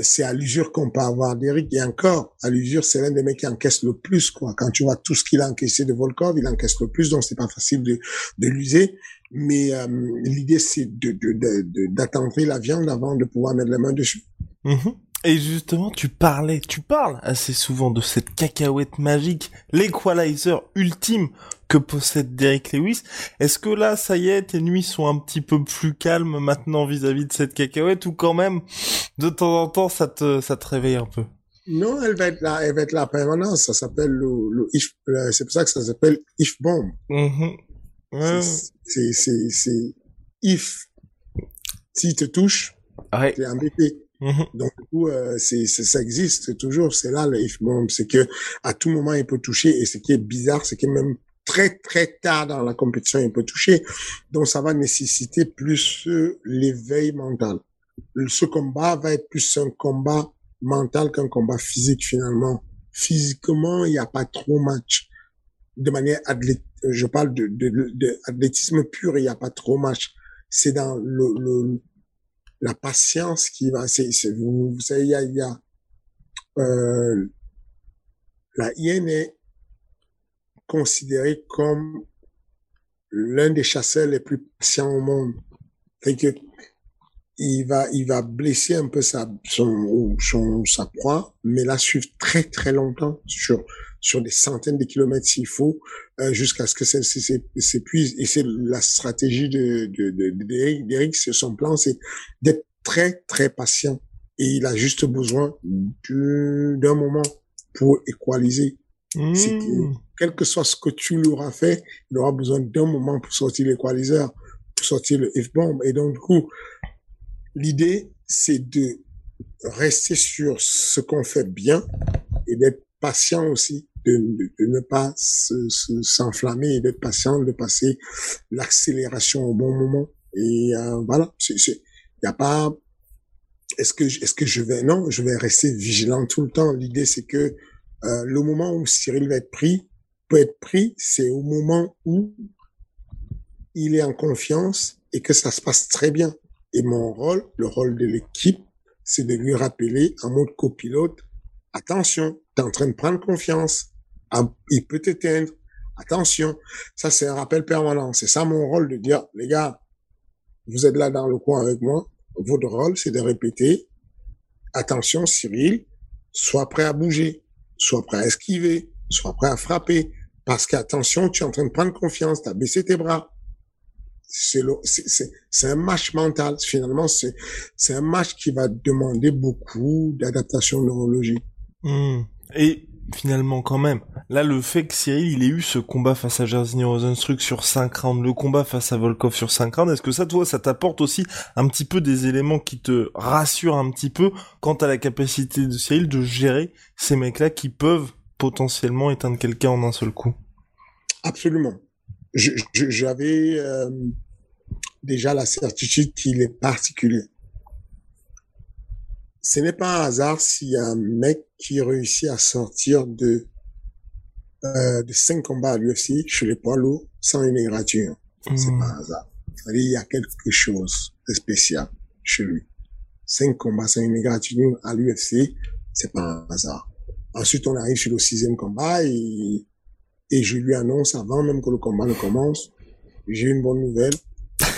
B: c'est à l'usure qu'on peut avoir d'Eric. Et encore, à l'usure, c'est l'un des mecs qui encaisse le plus. quoi. Quand tu vois tout ce qu'il a encaissé de Volkov, il encaisse le plus, donc c'est pas facile de, de l'user. Mais euh, l'idée, c'est de, d'attendrir la viande avant de pouvoir mettre la main dessus.
A: Mhm. Et justement, tu parlais, tu parles assez souvent de cette cacahuète magique, l'équalizer ultime que possède Derrick Lewis. Est-ce que là, ça y est, tes nuits sont un petit peu plus calmes maintenant vis-à-vis de cette cacahuète ou quand même, de temps en temps, ça te, ça te réveille un peu?
B: Non, elle va être là, elle va être là permanent. Ça s'appelle le, le if, le- c'est pour ça que ça s'appelle if bomb.
A: Mhm. Ouais.
B: C'est- C'est, if. S'il te touche,
A: Ouais.
B: t'es embêté.
A: Mhm.
B: Donc, du coup, euh, c'est- ça existe toujours. C'est là le if bomb. C'est que à tout moment, il peut toucher. Et ce qui est bizarre, c'est que même très, très tard dans la compétition, il peut toucher. Donc, ça va nécessiter plus euh, l'éveil mental. Ce combat va être plus un combat mental qu'un combat physique, finalement. Physiquement, il n'y a pas trop match. De manière athlète, je parle de, de, de, pur, il n'y a pas trop match. C'est dans le, le, la patience qui va, c'est, vous, vous savez, il y a, il y a, euh, la hyène est considérée comme l'un des chasseurs les plus patients au monde. Fait que, il va, il va blesser un peu sa, son, son, sa proie, mais la suivre très, très longtemps sur, sur des centaines de kilomètres s'il faut, euh, jusqu'à ce que ça s'épuise. Et c'est la stratégie de, de, de, d'Eric, d'Eric, c'est son plan, c'est d'être très, très patient. Et il a juste besoin de- d'un moment pour équaliser. Quel que soit ce que tu lui fait, il aura besoin d'un moment pour sortir l'équaliseur, pour sortir le F-bomb. Et donc, du coup, l'idée, c'est de rester sur ce qu'on fait bien et d'être patient aussi, de, ne pas se- se- s'enflammer et d'être patient, de passer l'accélération au bon moment. Et euh, voilà, c'est, c'est, y a pas. Est-ce que est-ce que je vais non, je vais rester vigilant tout le temps. L'idée c'est que euh, le moment où Cyril va être pris peut être pris, c'est au moment où il est en confiance et que ça se passe très bien. Et mon rôle, le rôle de l'équipe, c'est de lui rappeler en mode copilote, attention, tu es en train de prendre confiance, Ah, il peut t'éteindre, attention. Ça, c'est un rappel permanent. C'est ça mon rôle de dire, les gars, vous êtes là dans le coin avec moi, votre rôle, c'est de répéter, attention Cyril, sois prêt à bouger, sois prêt à esquiver, sois prêt à frapper, parce qu'attention, tu es en train de prendre confiance, tu as baissé tes bras. C'est un match mental. Finalement, c'est un match qui va demander beaucoup d'adaptation neurologique.
A: Mhm. Et finalement, quand même, là, le fait que Cyril, il ait eu ce combat face à Jairzinho Rosenstruck sur 5 rounds, le combat face à Volkov sur 5 rounds, est-ce que ça, toi, ça t'apporte aussi un petit peu des éléments qui te rassurent un petit peu quant à la capacité de Cyril de gérer ces mecs-là qui peuvent potentiellement éteindre quelqu'un en un seul coup
B: Absolument. J'avais euh, déjà la certitude qu'il est particulier. Ce n'est pas un hasard s'il y a un mec qui réussit à sortir de euh, de cinq combats à l'UFC chez les poids lourds sans une égratignure. C'est
A: Mhm.
B: pas un hasard. Il y a quelque chose de spécial. chez lui. Cinq combats, cinq égratignures à l'UFC, c'est pas un hasard. Ensuite, on arrive sur le sixième combat et, et je lui annonce avant même que le combat ne commence, j'ai une bonne nouvelle.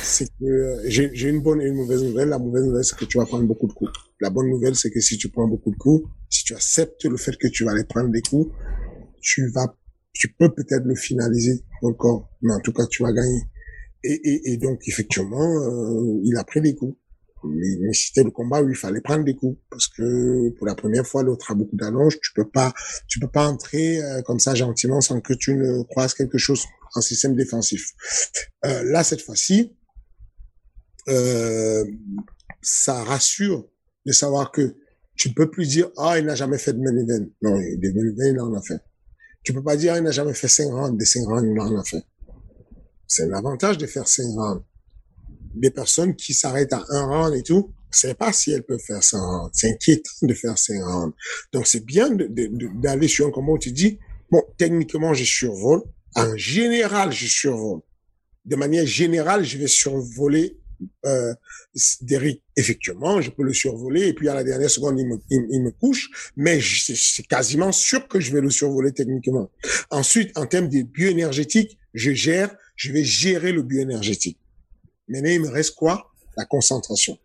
B: C'est que j'ai une bonne et une mauvaise nouvelle. La mauvaise nouvelle, c'est que tu vas prendre beaucoup de coups. La bonne nouvelle, c'est que si tu prends beaucoup de coups, si tu acceptes le fait que tu vas aller prendre des coups, tu vas, tu peux peut-être le finaliser encore, mais en tout cas, tu vas gagner. Et, et, et donc, effectivement, euh, il a pris des coups. Mais, c'était le combat où il fallait prendre des coups. Parce que pour la première fois l'autre a beaucoup d'allonge. Tu peux pas tu peux pas entrer euh, comme ça gentiment sans que tu ne croises quelque chose en système défensif. Euh, là cette fois-ci euh, ça rassure de savoir que tu peux plus dire ah il n'a jamais fait de main event non des main event il en a fait. Tu peux pas dire il n'a jamais fait 5 rounds des 5 rounds il en a fait. C'est l'avantage de faire 5 rounds des personnes qui s'arrêtent à un round et tout, c'est pas si elles peuvent faire ça. C'est inquiétant de faire ça. Donc c'est bien d'aller sur un où tu dis, bon, techniquement, je survole. En général, je survole. De manière générale, je vais survoler euh, Derrick. Effectivement, je peux le survoler et puis à la dernière seconde, il me, il, me couche, mais c'est quasiment sûr que je vais le survoler techniquement. Ensuite, en termes de bioénergétique, je gère, je vais gérer le bioénergétique. Maintenant, il me reste quoi? La concentration.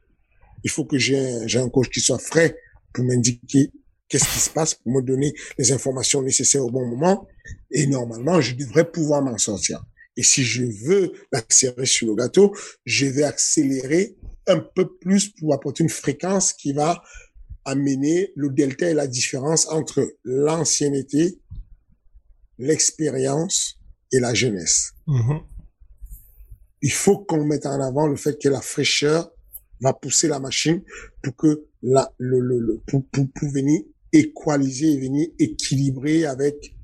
B: Il faut que j'ai un coach qui soit frais pour m'indiquer qu'est-ce qui se passe, pour me donner les informations nécessaires au bon moment. Et normalement, je devrais pouvoir m'en sortir. Et si je veux la série sur le gâteau, je vais accélérer un peu plus pour apporter une fréquence qui va amener le delta et la différence entre l'ancienneté, l'expérience et la jeunesse. Mm-hmm il faut qu'on mette en avant le fait que la fraîcheur va pousser la machine pour que la, le, le, le pour, pour, pour, venir équaliser et venir équilibrer avec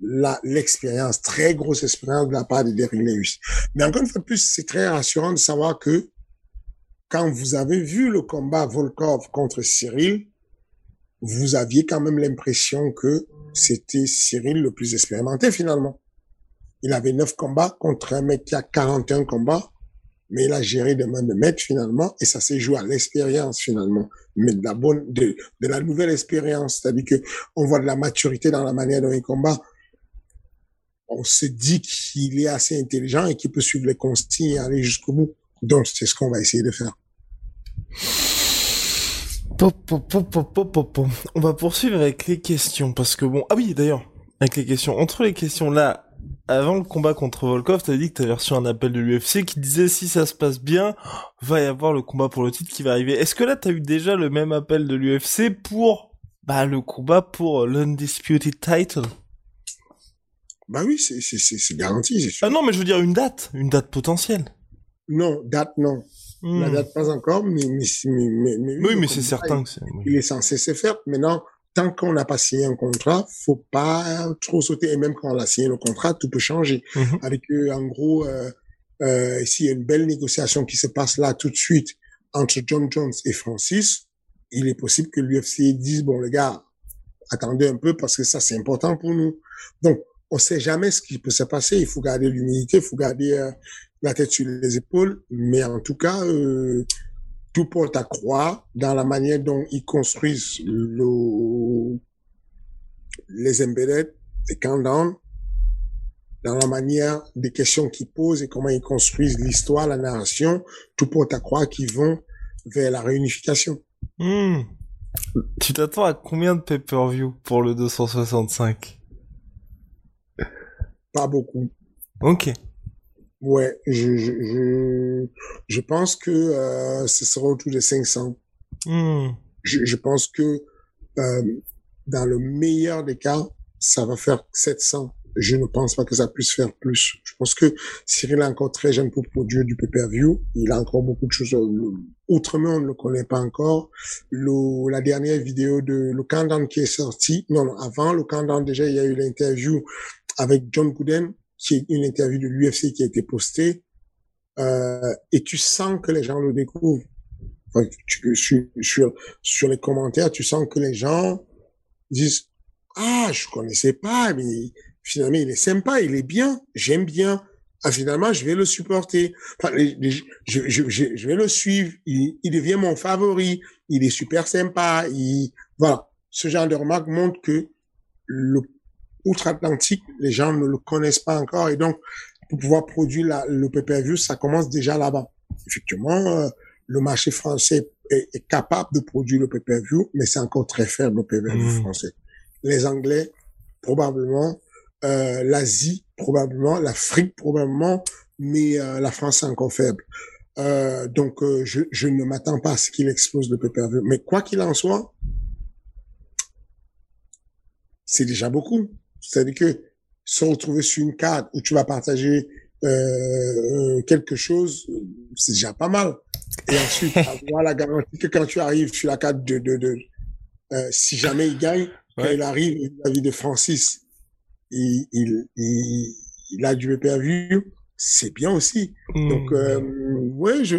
B: la l'expérience, très grosse expérience de la part de Derrick. Mais encore une fois de plus, c'est très rassurant de savoir que quand vous avez vu le combat Volkov contre Cyril, vous aviez quand même l'impression que c'était Cyril le plus expérimenté finalement. Il avait neuf combats contre un mec qui a 41 combats, mais il a géré de main de maître finalement, et ça s'est joué à l'expérience finalement, mais de la bonne, de, de la nouvelle expérience, c'est-à-dire que on voit de la maturité dans la manière dont il combat. On se dit qu'il est assez intelligent et qu'il peut suivre les consignes et aller jusqu'au bout. Donc c'est ce qu'on va essayer de faire.
A: On va poursuivre avec les questions parce que bon, ah oui d'ailleurs, avec les questions. Entre les questions là, avant le combat contre Volkov, t'avais dit que t'avais reçu un appel de l'UFC qui disait si ça se passe bien, va y avoir le combat pour le titre qui va arriver. Est-ce que là t'as eu déjà le même appel de l'UFC pour bah le combat pour l'undisputed title?
B: Bah oui, c'est c'est c'est garanti.
A: Sûr. Ah non, mais je veux dire une date, une date potentielle.
B: Non, date non. La hmm. date pas encore, mais mais mais, mais,
A: oui, mais c'est certain que c'est.
B: Il est censé se faire. Maintenant, tant qu'on n'a pas signé un contrat, faut pas trop sauter. Et même quand on a signé le contrat, tout peut changer. Mhm. Avec euh, en gros, euh, euh, s'il y a une belle négociation qui se passe là tout de suite entre John Jones et Francis, il est possible que l'UFC dise bon les gars, attendez un peu parce que ça c'est important pour nous. Donc on sait jamais ce qui peut se passer. Il faut garder l'humilité, il faut garder euh, la tête sur les épaules. Mais en tout cas, euh, tout porte à croire dans la manière dont ils construisent le, les embedded, les countdowns, dans la manière des questions qu'ils posent et comment ils construisent l'histoire, la narration, tout porte à croire qu'ils vont vers la réunification.
A: Hmm. Tu t'attends à combien de pay-per-view pour le 265
B: Pas beaucoup.
A: Ok.
B: Ouais, je, je, je, je pense que euh, ce sera autour de 500. Hmm. Je, je pense que euh, dans le meilleur des cas, ça va faire 700. Je ne pense pas que ça puisse faire plus. Je pense que Cyril est encore très jeune pour produire du pay-per-view. Il a encore beaucoup de choses. Autrement, on ne le connaît pas encore. Le, la dernière vidéo de le countdown qui est sorti, non, non, avant le countdown déjà, il y a eu l'interview avec John Gooden qui est une interview de l'UFC qui a été postée, euh, et tu sens que les gens le découvrent. Enfin, tu, sur, sur les commentaires, tu sens que les gens disent ah je connaissais pas, mais finalement il est sympa, il est bien, j'aime bien. ah, finalement, je vais le supporter. Enfin, je, je, je, je, vais le suivre. Il, il, devient mon favori. Il est super sympa. Il, voilà. Ce genre de remarques montre que le outre-Atlantique, les gens ne le connaissent pas encore. Et donc, pour pouvoir produire la, le pay-per-view, ça commence déjà là-bas. Effectivement, euh, le marché français est, est, capable de produire le pay-per-view, mais c'est encore très faible le pay-per-view mmh. français. Les Anglais, probablement, euh, l'Asie probablement, l'Afrique probablement, mais euh, la France est encore faible. Donc je, je, ne m'attends pas à ce qu'il explose le pay Mais quoi qu'il en soit, c'est déjà beaucoup. C'est-à-dire que se retrouver sur une carte où tu vas partager euh, quelque chose, c'est déjà pas mal. Et ensuite, (laughs) avoir la garantie que quand tu arrives sur la carte de, de, de si jamais il gagne, quand il arrive, la vie de Francis, il, il, il, il a du pay-per-view, c'est bien aussi. Hmm. Donc, euh, ouais, je,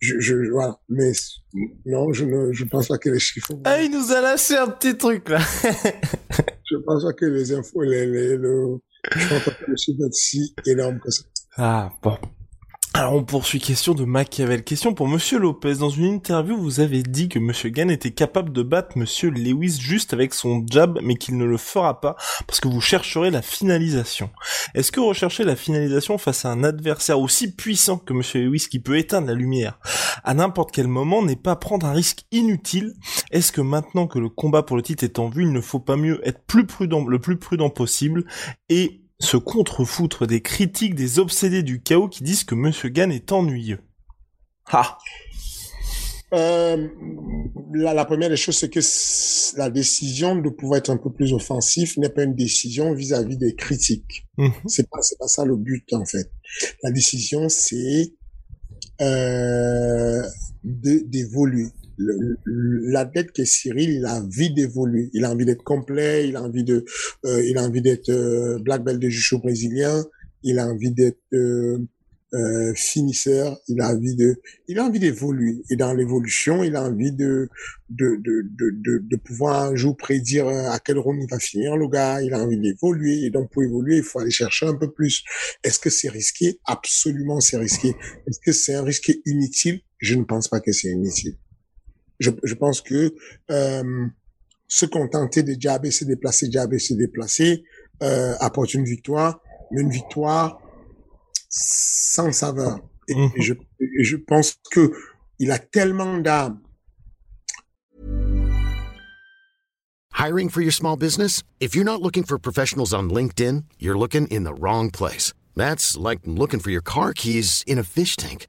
B: je, je, voilà. Mais non, je ne, je pense pas que les chiffres.
A: Ah, il nous a lâché un petit truc là. (laughs)
B: je pense que les infos, les, les, le, je pas si énormes que ça.
A: Ah bon. Alors on poursuit question de Machiavel. Question pour Monsieur Lopez. Dans une interview, vous avez dit que Monsieur Gann était capable de battre Monsieur Lewis juste avec son jab, mais qu'il ne le fera pas parce que vous chercherez la finalisation. Est-ce que rechercher la finalisation face à un adversaire aussi puissant que Monsieur Lewis qui peut éteindre la lumière à n'importe quel moment n'est pas prendre un risque inutile? Est-ce que maintenant que le combat pour le titre est en vue, il ne faut pas mieux être plus prudent, le plus prudent possible et se contrefoutre des critiques des obsédés du chaos qui disent que Monsieur Gann est ennuyeux. Ah.
B: Euh, la, la, première des choses, c'est que la décision de pouvoir être un peu plus offensif n'est pas une décision vis-à-vis -vis des critiques. Mm C'est pas, c'est pas ça le but en fait. La décision, c'est euh, d'évoluer la dette que Cyril, il a envie d'évoluer, il a envie d'être complet, il a envie de, euh, il a envie d'être euh, black belt de judo brésilien, il a envie d'être euh, euh, finisseur, il a envie de, il a envie d'évoluer. Et dans l'évolution, il a envie de de, de, de, de, pouvoir un jour prédire à quel rôle il va finir le gars. Il a envie d'évoluer. Et donc, pour évoluer, il faut aller chercher un peu plus. Est-ce que c'est risqué? Absolument, c'est risqué. Est-ce que c'est un risque inutile? Je ne pense pas que c'est inutile je, je pense que euh, se contenter de jabber, se déplacer, jabber, se déplacer, euh, apporte une victoire, mais une victoire sans saveur. Et, mm -hmm. et, je, et je pense que il a tellement d'âme.
C: Hiring for your small business? If you're not looking for professionals on LinkedIn, you're looking in the wrong place. That's like looking for your car keys in a fish tank.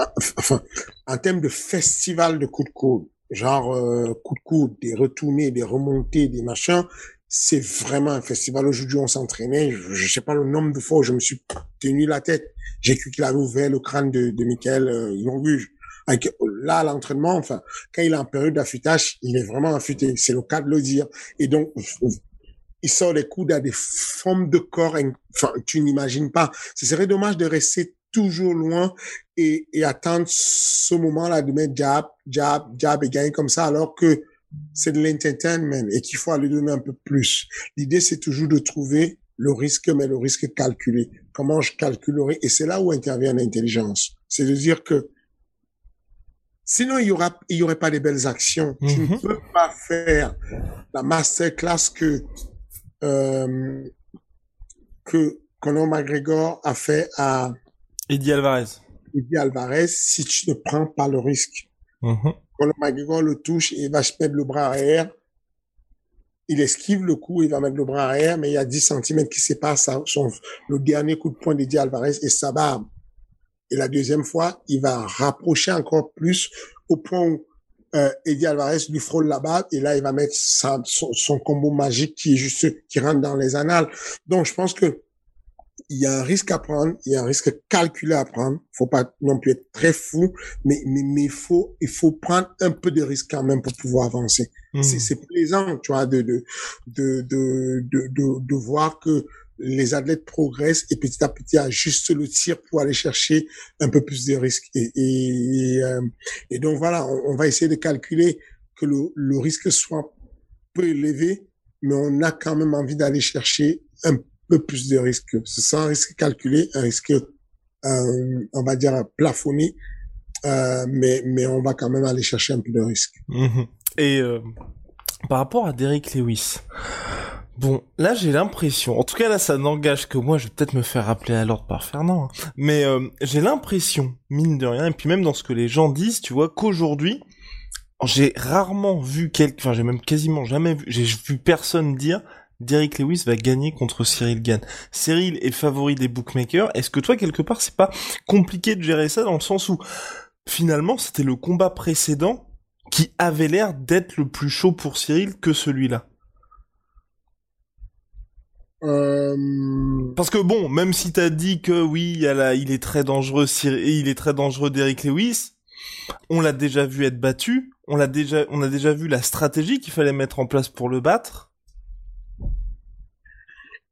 B: Ah, enfin, en termes de festival de coups de coude, genre euh, coups de coude, des retournées, des remontées, des machins, c'est vraiment un festival. Aujourd'hui, on s'entraînait. Je, je sais pas le nombre de fois où je me suis tenu la tête. J'ai cru qu'il avait ouvert le crâne de, de Michael euh, là, l'entraînement, enfin, quand il est en période d'affûtage, il est vraiment affûté. C'est le cas de le dire. Et donc, il sort les coudes à des formes de corps, enfin, tu n'imagines pas. Ce serait dommage de rester toujours loin et, et attendre ce moment-là de mettre jab, jab, jab et gagner comme ça, alors que c'est de l'entertainment et qu'il faut aller donner un peu plus. L'idée, c'est toujours de trouver le risque, mais le risque calculé. Comment je calculerai? Et c'est là où intervient l'intelligence. C'est de dire que sinon, il y aura, il y aurait pas de belles actions. Tu ne mm-hmm. peux pas faire la masterclass que, euh, que Conor McGregor a fait à,
A: Eddie Alvarez.
B: Eddie Alvarez, si tu ne prends pas le risque. Quand McGregor le touche, il va se mettre le bras arrière. Il esquive le coup, il va mettre le bras arrière, mais il y a 10 cm qui séparent son, le dernier coup de poing d'Eddie Alvarez et sa barbe. Et la deuxième fois, il va rapprocher encore plus au point où euh, Eddie Alvarez lui frôle la barbe et là, il va mettre sa, son, son, combo magique qui est juste, qui rentre dans les annales. Donc, je pense que il y a un risque à prendre, il y a un risque calculé à prendre. Faut pas non plus être très fou, mais mais mais il faut il faut prendre un peu de risque quand même pour pouvoir avancer.
A: Mhm.
B: C'est c'est plaisant, tu vois, de de de de de de, de voir que les athlètes progressent et petit à petit ajustent le tir pour aller chercher un peu plus de risques. Et, et, et, euh, et donc voilà, on, on, va essayer de calculer que le, le risque soit peu élevé, mais on a quand même envie d'aller chercher un peu plus de risques. C'est un risque calculé, un risque, euh, on va dire, plafonné, euh, mais, mais on va quand même aller chercher un peu de risque.
A: Mmh. Et euh, par rapport à Derek Lewis, Bon, là j'ai l'impression, en tout cas là ça n'engage que moi, je vais peut-être me faire rappeler à l'ordre par Fernand, hein, mais euh, j'ai l'impression, mine de rien, et puis même dans ce que les gens disent, tu vois, qu'aujourd'hui, j'ai rarement vu quelqu'un, enfin j'ai même quasiment jamais vu, j'ai vu personne dire Derrick Lewis va gagner contre Cyril Gann. Cyril est favori des bookmakers, est-ce que toi quelque part c'est pas compliqué de gérer ça dans le sens où finalement c'était le combat précédent qui avait l'air d'être le plus chaud pour Cyril que celui-là?
B: Euh...
A: Parce que bon, même si t'as dit que oui, il, y a la, il est très dangereux, il est très dangereux Derrick Lewis, on l'a déjà vu être battu, on l'a déjà, on a déjà vu la stratégie qu'il fallait mettre en place pour le battre.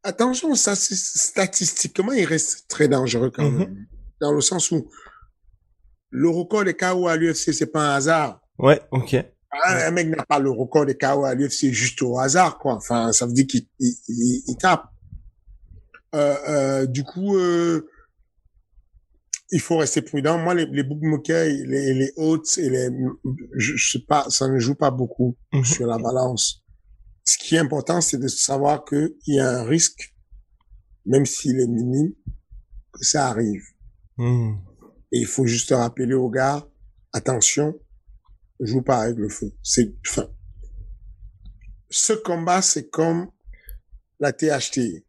B: Attention, ça, statistiquement, il reste très dangereux quand
A: Mhm.
B: même. Dans le sens où le record des KO à l'UFC, c'est pas un hasard.
A: Ouais, ok.
B: Un mec n'a pas le record des KO à l'UFC juste au hasard, quoi. Enfin, ça veut dire qu'il il, il, il tape. Euh, euh, du coup, euh, il faut rester prudent. Moi, les, les bookmakers, les, les hautes et les, je, je sais pas, ça ne joue pas beaucoup
A: Mhm.
B: sur la balance. Ce qui est important, c'est de savoir qu'il y a un risque, même s'il est minime, que ça arrive.
A: Hmm.
B: Et il faut juste rappeler aux gars, attention, joue pas avec le feu. C'est, enfin, ce combat, c'est comme la THT,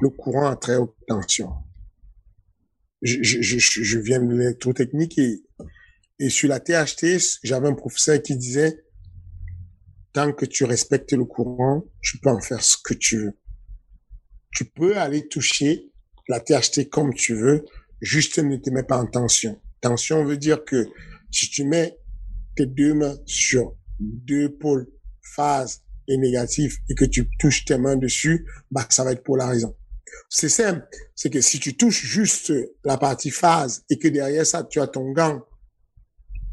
B: le courant à très haute tension. Je, je, je, je viens de l'électrotechnique et, et sur la THT, j'avais un professeur qui disait, tant que tu respectes le courant, tu peux en faire ce que tu veux. Tu peux aller toucher la THT comme tu veux, juste ne te mets pas en tension. Tension veut dire que si tu mets tes deux mains sur deux pôles, phase et négatif, et que tu touches tes mains dessus, bah, ça va être polarisant. C'est simple. C'est que si tu touches juste la partie phase et que derrière ça, tu as ton gant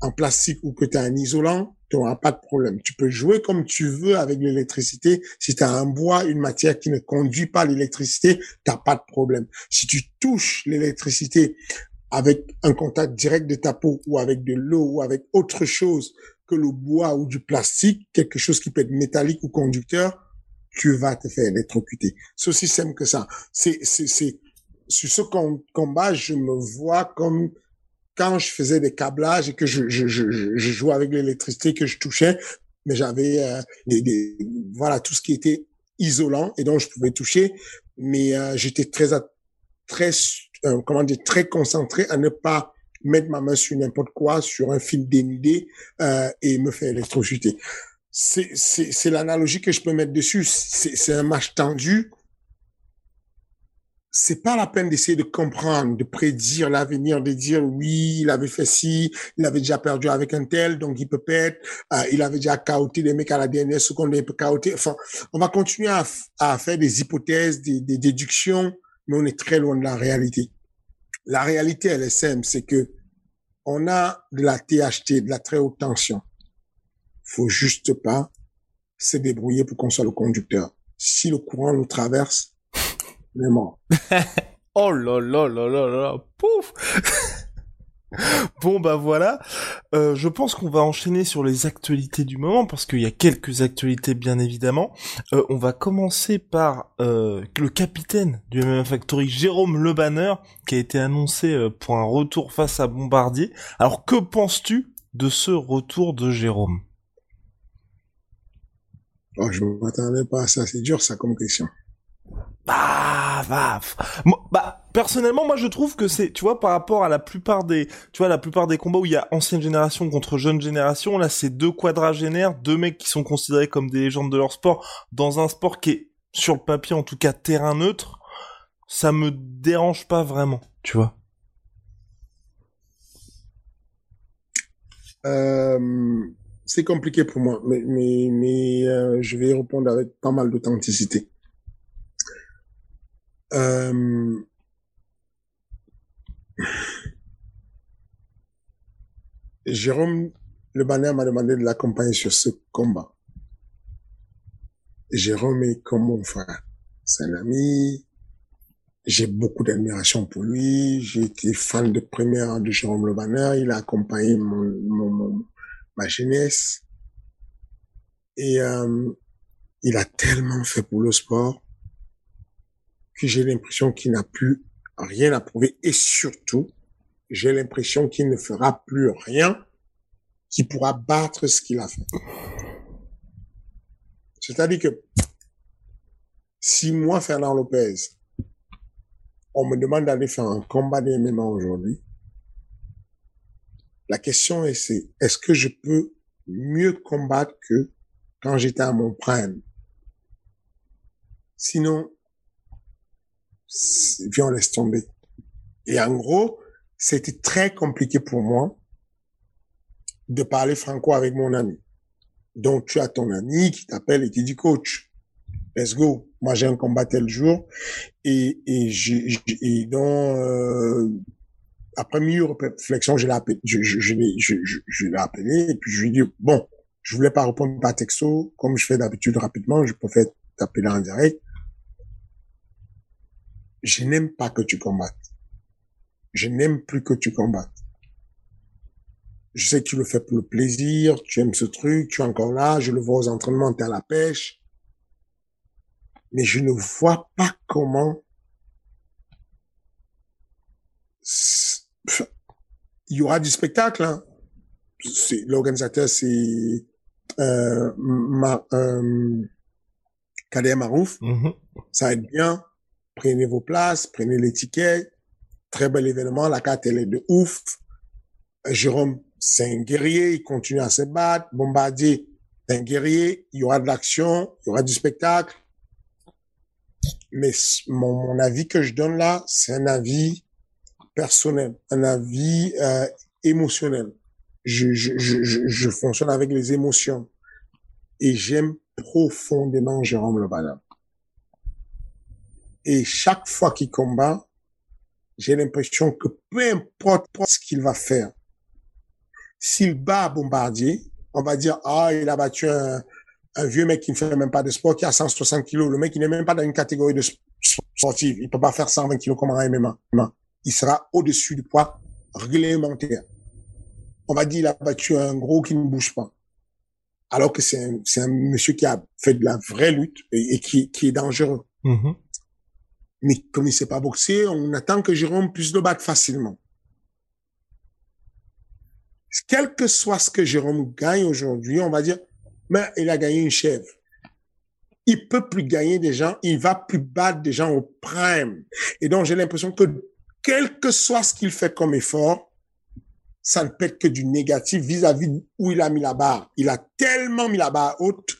B: en plastique ou que tu as un isolant, tu n'auras pas de problème. Tu peux jouer comme tu veux avec l'électricité. Si tu as un bois, une matière qui ne conduit pas l'électricité, tu n'as pas de problème. Si tu touches l'électricité avec un contact direct de ta peau ou avec de l'eau ou avec autre chose que le bois ou du plastique, quelque chose qui peut être métallique ou conducteur, tu vas te faire électrocuter. C'est aussi simple que ça. C'est, c'est, c'est, sur ce combat, je me vois comme quand je faisais des câblages et que je, je, je, je jouais avec l'électricité que je touchais, mais j'avais euh, des, des, voilà tout ce qui était isolant et donc je pouvais toucher, mais euh, j'étais très très euh, comment dire très concentré à ne pas mettre ma main sur n'importe quoi, sur un fil dénudé euh, et me faire électrocuter. C'est l'analogie que je peux mettre dessus. C'est un match tendu c'est pas la peine d'essayer de comprendre, de prédire l'avenir, de dire oui, il avait fait ci, il avait déjà perdu avec un tel, donc il peut perdre, euh, il avait déjà caoté des mecs à la dernière seconde, il peut caoter. Enfin, on va continuer à, faire des hypothèses, des, des, déductions, mais on est très loin de la réalité. La réalité, elle est simple, c'est que on a de la THT, de la très haute tension. Faut juste pas se débrouiller pour qu'on soit le conducteur. Si le courant nous traverse, Vraiment. (laughs)
A: oh là là là là là, pouf (laughs) Bon bah voilà, euh, je pense qu'on va enchaîner sur les actualités du moment parce qu'il y a quelques actualités bien évidemment. Euh, on va commencer par euh, le capitaine du MMA Factory, Jérôme Le Banner, qui a été annoncé pour un retour face à Bombardier. Alors que penses-tu de ce retour de Jérôme?
B: Oh, Je ne m'attendais pas à ça, c'est dur ça comme question.
A: Bah, bah, bah, personnellement, moi, je trouve que c'est, tu vois, par rapport à la plupart des, combats où il y a ancienne génération contre jeune génération, là, c'est deux quadragénaires, deux mecs qui sont considérés comme des légendes de leur sport, dans un sport qui est, sur le papier, en tout cas, terrain neutre. ça me dérange pas vraiment, tu vois.
B: Euh, c'est compliqué pour moi, mais, euh, je vais répondre avec pas mal d'authenticité. Euh, Jérôme Le Banner m'a demandé de l'accompagner sur ce combat. Jérôme est comme mon frère. C'est un ami. J'ai beaucoup d'admiration pour lui. J'ai été fan de première de Jérôme Le Banner. Il a accompagné mon, mon, ma jeunesse. Et euh, il a tellement fait pour le sport que j'ai l'impression qu'il n'a plus rien à prouver. Et surtout, j'ai l'impression qu'il ne fera plus rien qui pourra battre ce qu'il a fait. C'est-à-dire que si moi, Fernand Lopez, on me demande d'aller faire un combat MMA aujourd'hui, la question est, c'est, est-ce que je peux mieux combattre que quand j'étais à mon? Sinon, viens, on laisse tomber. Et en gros, c'était très compliqué pour moi de parler franco avec mon ami. Donc, tu as ton ami qui t'appelle et qui dit, coach, let's go. Moi, j'ai un combat tel jour. Et, et, et donc, euh, après mille réflexion, je l'ai appelé, je, je, je, je, je l'ai appelé et puis je lui ai dit, bon, je voulais pas répondre par texto, comme je fais d'habitude rapidement, je préfère t'appeler en direct. Je n'aime pas que tu combattes. Je n'aime plus que tu combattes. Je sais que tu le fais pour le plaisir, tu aimes ce truc, tu es encore là, je le vois aux entraînements, tu es à la pêche. Mais je ne vois pas comment il y aura du spectacle. Hein. C'est l'organisateur, c'est euh, ma, euh, Kader Marouf. Mm-hmm. Ça va être bien. Prenez vos places, prenez les tickets. Très bel événement. La carte elle est de ouf. Jérôme c'est un guerrier, il continue à se battre. Bombardier, c'est un guerrier, il y aura de l'action, il y aura du spectacle. Mais mon, mon avis que je donne là, c'est un avis personnel, un avis euh, émotionnel. Je, je, je, je, fonctionne avec les émotions. Et j'aime profondément Jérôme Le Et chaque fois qu'il combat, j'ai l'impression que peu importe ce qu'il va faire, s'il bat Bombardier, on va dire, ah, il a battu un, vieux mec qui ne fait même pas de sport, qui a 160 kilos. Le mec, il n'est même pas dans une catégorie de sportive. Il peut pas faire 120 kilos comme un MMA. Il sera au-dessus du poids réglementaire. On va dire, il a battu un gros qui ne bouge pas. Alors que c'est un, un monsieur qui a fait de la vraie lutte et, qui, qui est dangereux. Mm-hmm. Mais comme il sait pas boxer, on attend que Jérôme puisse le battre facilement quel que soit ce que Jérôme gagne aujourd'hui, on va dire, mais il a gagné une chèvre. Il peut plus gagner des gens, il va plus battre des gens au prime. Et donc, j'ai l'impression que quel que soit ce qu'il fait comme effort, ça ne peut que du négatif vis-à-vis où il a mis la barre. Il a tellement mis la barre haute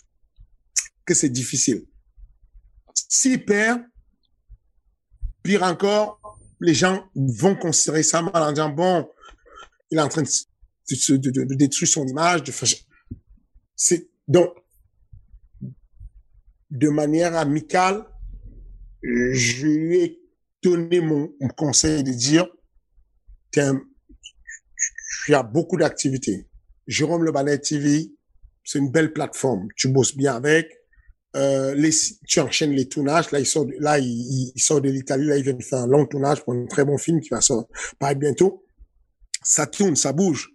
B: que c'est difficile. S'il perd, encore, les gens vont considérer ça mal en disant, bon, il est en train de détruire son image. C'est donc de manière amicale, je lui ai donné mon, conseil de dire tu as beaucoup d'activités. Jérôme Le Ballet TV, c'est une belle plateforme. Tu bosses bien avec. Euh, les, tu enchaînes les tournages. Là, il sort, de, là, il, il sort de l'Italie. Là, il vient de faire un long tournage pour un très bon film qui va sortir bientôt. Ça tourne, ça bouge.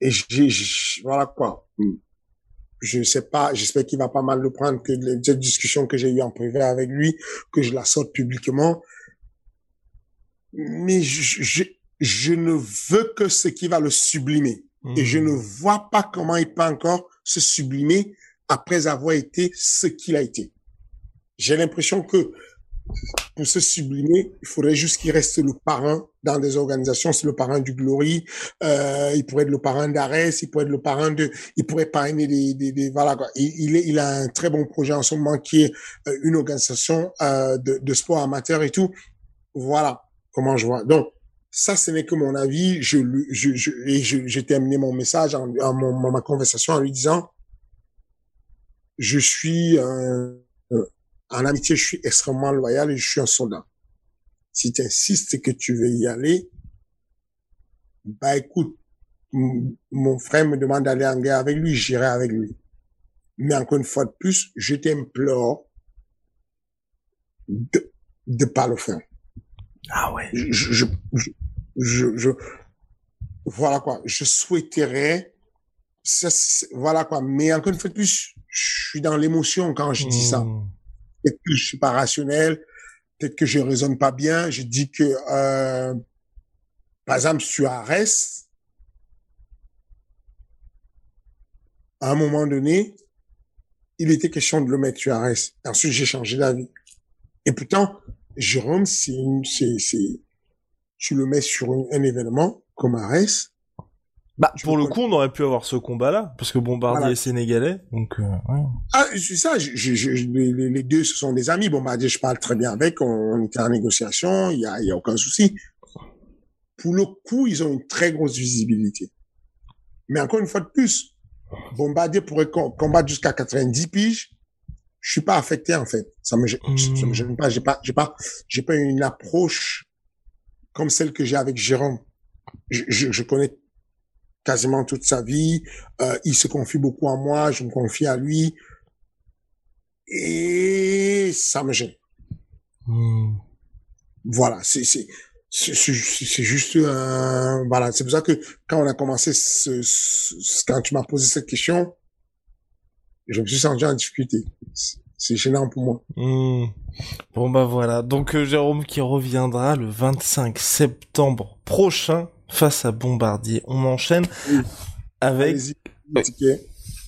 B: Et j'ai, voilà quoi. Hmm. Je sais pas, j'espère qu'il va pas mal le prendre que cette discussion que j'ai eue en privé avec lui, que je la sorte publiquement. Mais je, je, je ne veux que ce qui va le sublimer. Et je hmm. ne vois pas comment il peut encore se sublimer après avoir été ce qu'il a été. J'ai l'impression que pour se sublimer, il faudrait juste qu'il reste le parrain dans des organisations. C'est le parrain du Glory. Euh, il pourrait être le parrain d'Ares. Il pourrait être le parrain de. Il pourrait parrainer des. des, des voilà quoi. Il, a un très bon projet en ce moment qui est euh, une organisation euh, de, de sport amateur et tout. Voilà comment je vois. Donc ça, ce n'est que mon avis. Je, je, je, et j'ai terminé mon message en, en, mon, ma conversation en lui disant, je suis un, en amitié, je suis extrêmement loyal et je suis un soldat. Si tu insistes que tu veux y aller, bah écoute, mon frère me demande d'aller en guerre avec lui, j'irai avec lui. Mais encore une fois de plus, je t'implore de de pas le faire.
A: Ah ouais.
B: Je, je, je, je, voilà quoi. Je souhaiterais, ça, voilà quoi. Mais encore une fois de plus, je suis dans l'émotion quand je dis ça. Hmm. Peut-être que je suis pas rationnel, peut-être que je raisonne pas bien. Je dis que, euh, par exemple, sur Arès, à un moment donné, il était question de le mettre sur Arès. Ensuite, j'ai changé d'avis. Et pourtant, Jérôme, c'est, c'est, c'est, tu le mets sur un, événement comme Arès,
A: bah, pour le coup, on aurait pu avoir ce combat-là, parce que Bombardier est sénégalais, donc. Euh, ouais.
B: Ah, c'est ça. Je, je, les, les, deux, ce sont des amis. Bombardier, je parle très bien avec. On, on était en négociation. Il y a, y a aucun souci. Pour le coup, ils ont une très grosse visibilité. Mais encore une fois de plus, Bombardier pourrait combattre jusqu'à 90 piges. Je suis pas affecté en fait. Ça me, mmh. ça me gêne pas. J'ai pas, j'ai pas, j'ai pas une approche comme celle que j'ai avec Jérôme. Je, je, je connais quasiment toute sa vie. Euh, il se confie beaucoup à moi, je me confie à lui. Et ça me gêne. Hmm. Voilà, c'est c'est c'est juste un voilà, c'est pour ça que quand on a commencé ce, ce quand tu m'as posé cette question, je me suis senti en difficulté. C'est gênant pour moi.
A: Hmm. Bon bah voilà, donc euh, Jérôme qui reviendra le 25 septembre prochain face à Bombardier. On enchaîne avec.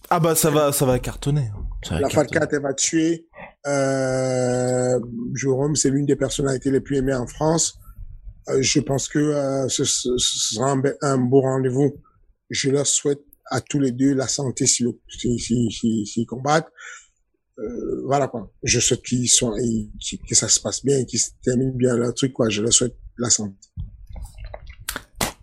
A: Ah bah ça va, ça va cartonner.
B: Hein. la Falcat, elle va tuer. Euh, Jérôme, c'est l'une des personnalités les plus aimées en France. Euh, je pense que euh, ce, sera un, beau rendez-vous. Je leur souhaite à tous les deux la santé s'ils si, si, si, combattent. Euh, voilà quoi. Je souhaite qu'ils soient, que ça se passe bien, qu'ils terminent bien leur truc quoi. Je leur souhaite la santé.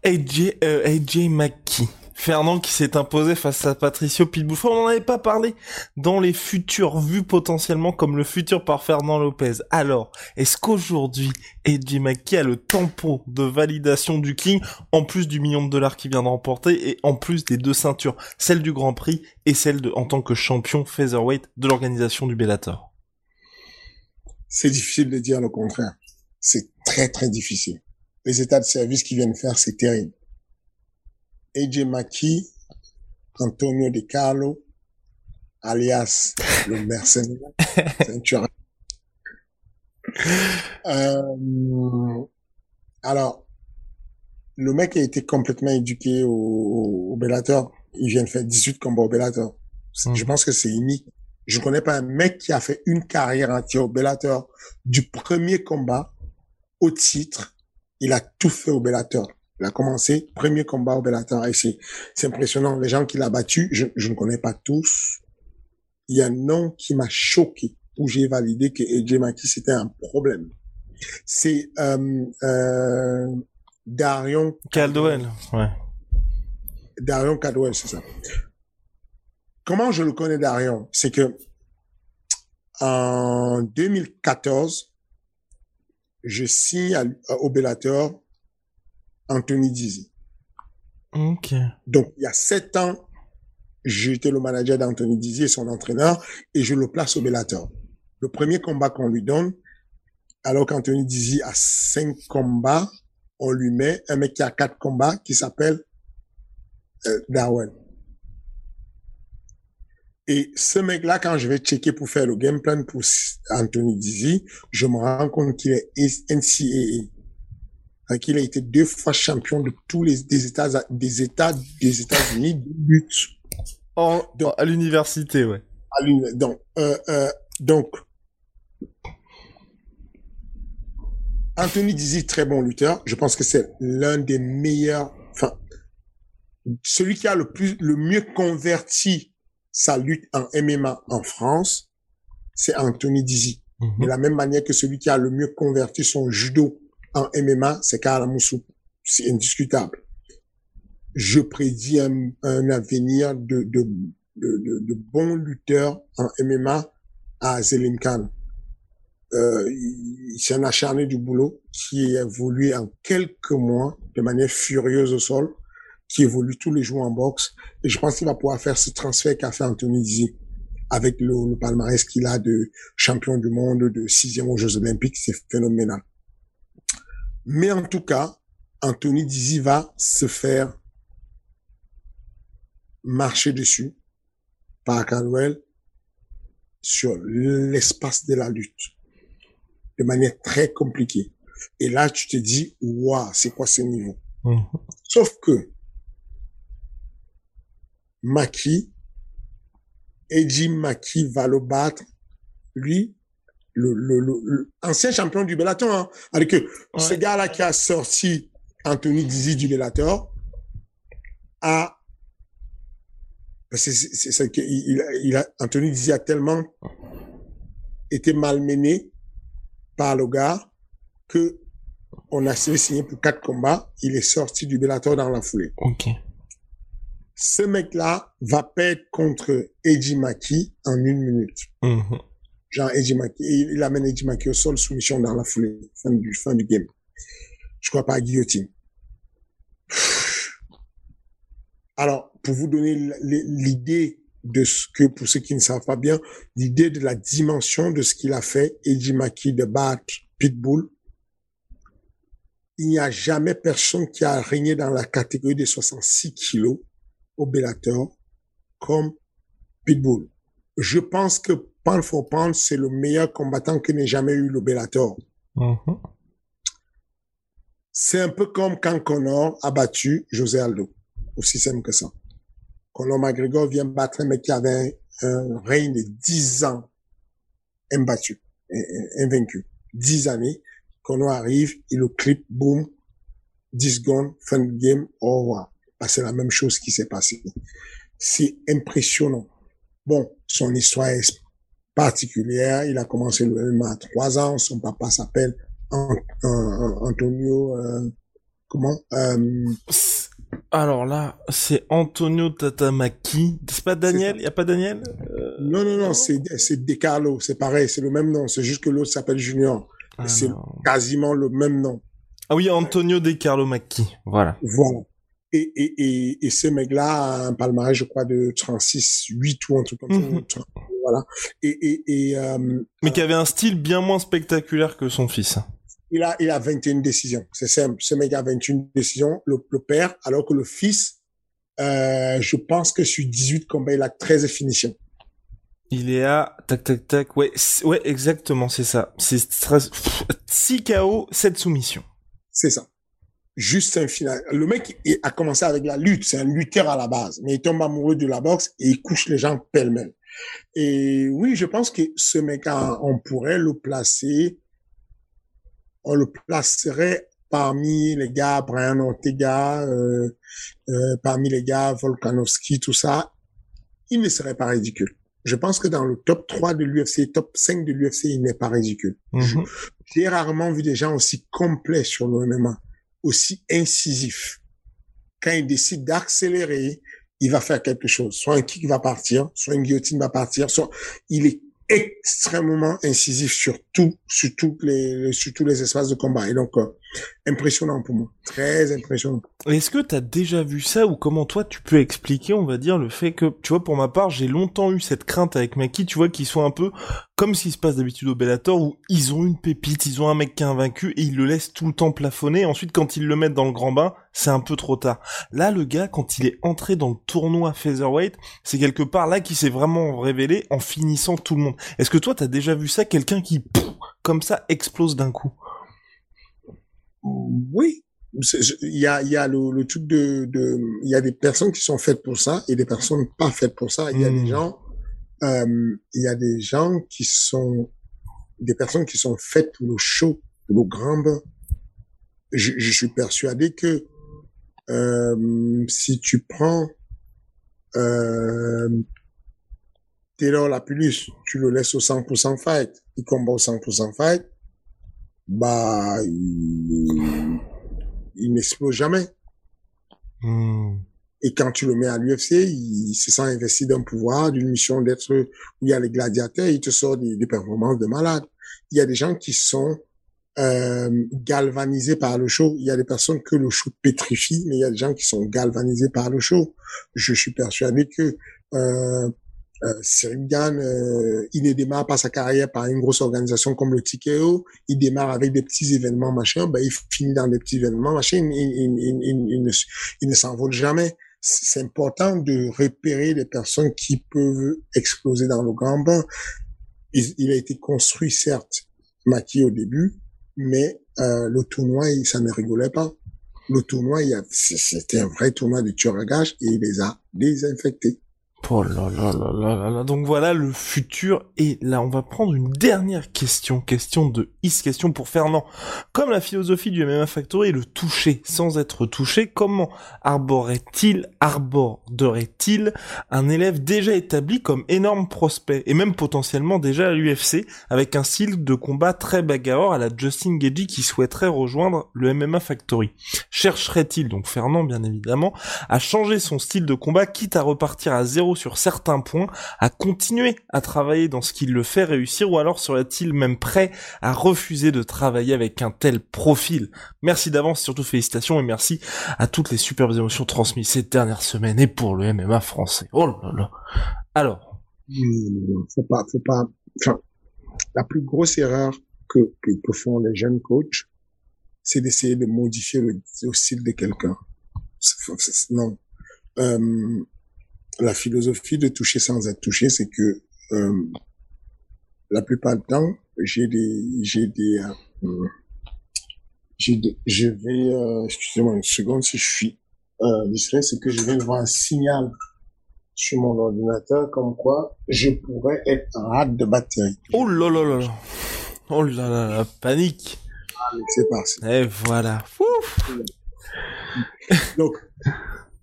A: AJ, euh, AJ McKee. Fernand qui s'est imposé face à Patricio Pitbull. On n'en avait pas parlé dans les futurs vues potentiellement comme le futur par Fernand Lopez. Alors, est-ce qu'aujourd'hui, AJ McKee a le tempo de validation du King, en plus du million de dollars qu'il vient de remporter et en plus des deux ceintures, celle du Grand Prix et celle en tant que champion featherweight de l'organisation du Bellator?
B: C'est difficile de dire le contraire. C'est très très difficile les états de service qu'ils viennent faire, c'est terrible. AJ Maki, Antonio De Carlo, alias le mercenaire, (laughs) euh, alors, le mec a été complètement éduqué au, au Bellator. Il vient de faire 18 combats au Bellator. Hmm. Je pense que c'est unique. Je connais pas un mec qui a fait une carrière entière au Bellator du premier combat au titre il a tout fait au Bellator. Il a commencé, premier combat au Bellator. C'est, impressionnant. Les gens qu'il a battus, je, je ne connais pas tous. Il y a un nom qui m'a choqué où j'ai validé que AJ Maki c'était un problème. C'est euh, euh, Darion
A: Caldwell, ouais.
B: Darion Caldwell, c'est ça. Comment je le connais Darion? C'est que en 2014, je signe au Bellator Anthony Dizzy.
A: Ok.
B: Donc, il y a sept ans, j'étais le manager d'Anthony Dizzy et son entraîneur, et je le place au Bellator. Le premier combat qu'on lui donne, alors qu'Anthony Dizzy a cinq combats, on lui met un mec qui a quatre combats qui s'appelle euh, Darwin. Et ce mec-là, quand je vais checker pour faire le game plan pour Anthony Dizzy, je me rends compte qu'il est NCAA. qu'il a été deux fois champion de tous les des États des États des États-Unis de lutte.
A: En, à l'université, ouais.
B: À donc euh, euh, donc Anthony Dizzy, très bon lutteur. Je pense que c'est l'un des meilleurs, enfin, celui qui a le plus, le mieux converti sa lutte en MMA en France, c'est Anthony Dizzy.
A: Mhm.
B: De la même manière que celui qui a le mieux converti son judo en MMA, c'est Karl Moussou. C'est indiscutable. Je prédis un, un avenir de, de, de, de, de bons lutteurs en MMA à Zelim Khan. Euh, c'est un acharné du boulot qui évolue en quelques mois de manière furieuse au sol, qui évolue tous les jours en boxe. Et je pense qu'il va pouvoir faire ce transfert qu'a fait Anthony Dizzy avec le, le palmarès qu'il a de champion du monde, de sixième aux Jeux Olympiques, c'est phénoménal. Mais en tout cas, Anthony Dizzy va se faire marcher dessus par Caldwell sur l'espace de la lutte de manière très compliquée. Et là, tu te dis, waouh, c'est quoi ce niveau?
A: Mhm.
B: Sauf que Maki, Eddie Maki va le battre, lui, le, le, le, le ancien champion du Bellator, hein, avec que ce gars-là qui a sorti Anthony Dizzy du Bellator a c'est que il, il a- il a Anthony Dizzy a tellement été malmené par le gars que on a signé pour quatre combats. Il est sorti du Bellator dans la foulée.
A: Ok.
B: Ce mec-là va perdre contre Eddie Maki en une minute.
A: Mhm.
B: Genre Eddie Maki. Il amène Eddie Maki au sol, soumission dans la foulée. Fin du, fin du game. Je crois pas à guillotine. Alors, pour vous donner l'idée de ce que, pour ceux qui ne savent pas bien, l'idée de la dimension de ce qu'il a fait, Eddie Maki de battre Pitbull, il n'y a jamais personne qui a régné dans la catégorie des 66 kilos au Bellator comme Pitbull. Je pense que pound for pound, c'est le meilleur combattant que n'ait jamais eu le Bellator.
A: Mhm.
B: C'est un peu comme quand Connor a battu José Aldo. Aussi simple que ça. Conor McGregor vient battre un mec qui avait un, un règne de 10 ans imbattu, in- in- invaincu. 10 années. Conor arrive, il le clip, boum, 10 secondes, fin de game, au revoir. Bah, c'est la même chose qui s'est passé. C'est impressionnant. Bon, son histoire est particulière. Il a commencé le MMA à 3 ans. Son papa s'appelle An- An- Antonio, euh, comment, euh,
A: C'est- Alors là, c'est Antonio Tatamaki. C'est pas Daniel? Y a pas Daniel? Euh,
B: Non, non, non, c'est, c'est De Carlo, c'est pareil, c'est le même nom, c'est juste que l'autre s'appelle Junior. c'est
A: alors.
B: quasiment le même nom.
A: Ah oui, Antonio De Carlo Macchi. Voilà.
B: Voilà. Et, et, et, et ce mec-là a un palmarès, je crois, de 36, 8 ou un truc comme
A: Mhm.
B: ça. Voilà. Et, et, et euh,
A: Mais qui avait un style bien moins spectaculaire que son fils.
B: il, a, il a 21 décisions. C'est simple. Ce mec a 21 décisions, le, le père, alors que le fils, euh, je pense que sur 18 combats, il a 13 finitions.
A: Il est à tac tac tac. Ouais, c'est- ouais, exactement, c'est ça. C'est 6 KO, 7 soumissions.
B: C'est ça. Juste un final. Le mec il a commencé avec la lutte. C'est un lutteur à la base. Mais il tombe amoureux de la boxe et il couche les gens pêle-mêle. Et oui, je pense que ce mec, on pourrait le placer, on le placerait parmi les gars Brian Ortega, euh, euh, parmi les gars Volkanovski, tout ça. Il ne serait pas ridicule. Je pense que dans le top 3 de l'UFC, top 5 de l'UFC, il n'est pas ridicule.
A: Mhm.
B: J'ai rarement vu des gens aussi complets sur le MMA, aussi incisifs. Quand il décide d'accélérer, il va faire quelque chose. Soit un kick va partir, soit une guillotine va partir, soit il est extrêmement incisif sur tout, sur tous les, sur tous les espaces de combat. Et donc, euh, impressionnant pour moi. Très impressionnant.
A: Est-ce que t'as déjà vu ça ou comment toi tu peux expliquer, on va dire, le fait que, tu vois, pour ma part, j'ai longtemps eu cette crainte avec Maki, tu vois, qu'ils soient un peu comme ce qui se passe d'habitude au Bellator où ils ont une pépite, ils ont un mec qui est invaincu et ils le laissent tout le temps plafonner. Ensuite, quand ils le mettent dans le grand bain, c'est un peu trop tard. Là, le gars, quand il est entré dans le tournoi featherweight, c'est quelque part là qu'il s'est vraiment révélé en finissant tout le monde. Est-ce que toi, t'as déjà vu ça, quelqu'un qui, comme ça, explose d'un coup?
B: Oui. Il y a, y a le, le truc de, de, il y a des personnes qui sont faites pour ça et des personnes pas faites pour ça. Il y a
A: Hmm.
B: des gens, euh, il y a des gens qui sont, des personnes qui sont faites pour le show le grand bain. Je, je suis persuadé que euh, si tu prends euh, Taylor Lapulus, tu le laisses au 100% fight, il combat au 100% fight, bah, il, il n'explose jamais.
A: Hmm.
B: Et quand tu le mets à l'UFC, il se sent investi d'un pouvoir, d'une mission d'être où il y a les gladiateurs, il te sort des, des performances de malade. Il y a des gens qui sont euh, galvanisés par le show. Il y a des personnes que le show pétrifie, mais il y a des gens qui sont galvanisés par le show. Je suis persuadé que euh, euh, euh, il ne démarre pas sa carrière par une grosse organisation comme le TKO. Il démarre avec des petits événements, machin. Ben, il finit dans des petits événements, machin. Il, il, il, il ne, s'envole jamais. C'est important de repérer les personnes qui peuvent exploser dans le grand bain. Il, il a été construit, certes, maquillé au début, mais euh, le tournoi, ça ne rigolait pas. Le tournoi, c'était un vrai tournoi de tueur à gage et il les a désinfectés.
A: Oh. Donc voilà le futur. Et là, on va prendre une dernière question. Question de Is, question pour Fernand. Comme la philosophie du MMA Factory est le toucher sans être touché, comment arborerait-il, arborderait-il un élève déjà établi comme énorme prospect et même potentiellement déjà à l'UFC avec un style de combat très bagarreur à la Justin Gagey qui souhaiterait rejoindre le MMA Factory? Chercherait-il, donc Fernand bien évidemment, à changer son style de combat quitte à repartir à zéro sur certains points, à continuer à travailler dans ce qui le fait réussir, ou alors serait-il même prêt à refuser de travailler avec un tel profil? Merci d'avance, surtout félicitations et merci à toutes les superbes émotions transmises ces dernières semaines et pour le MMA français. Oh là là. Alors.
B: Faut pas, faut pas, enfin, la plus grosse erreur que, que, font les jeunes coachs, c'est d'essayer de modifier le, le style de quelqu'un. Non. Euh, la philosophie de toucher sans être touché, c'est que euh, la plupart du temps, j'ai des, j'ai des, euh, j'ai des, je vais, euh, excusez-moi une seconde, si je suis euh, distrait, c'est que je vais voir un signal sur mon ordinateur comme quoi je pourrais être en rate de batterie.
A: Oh là là là là. Oh là là la panique.
B: C'est parti.
A: Et voilà. Ouf.
B: Donc,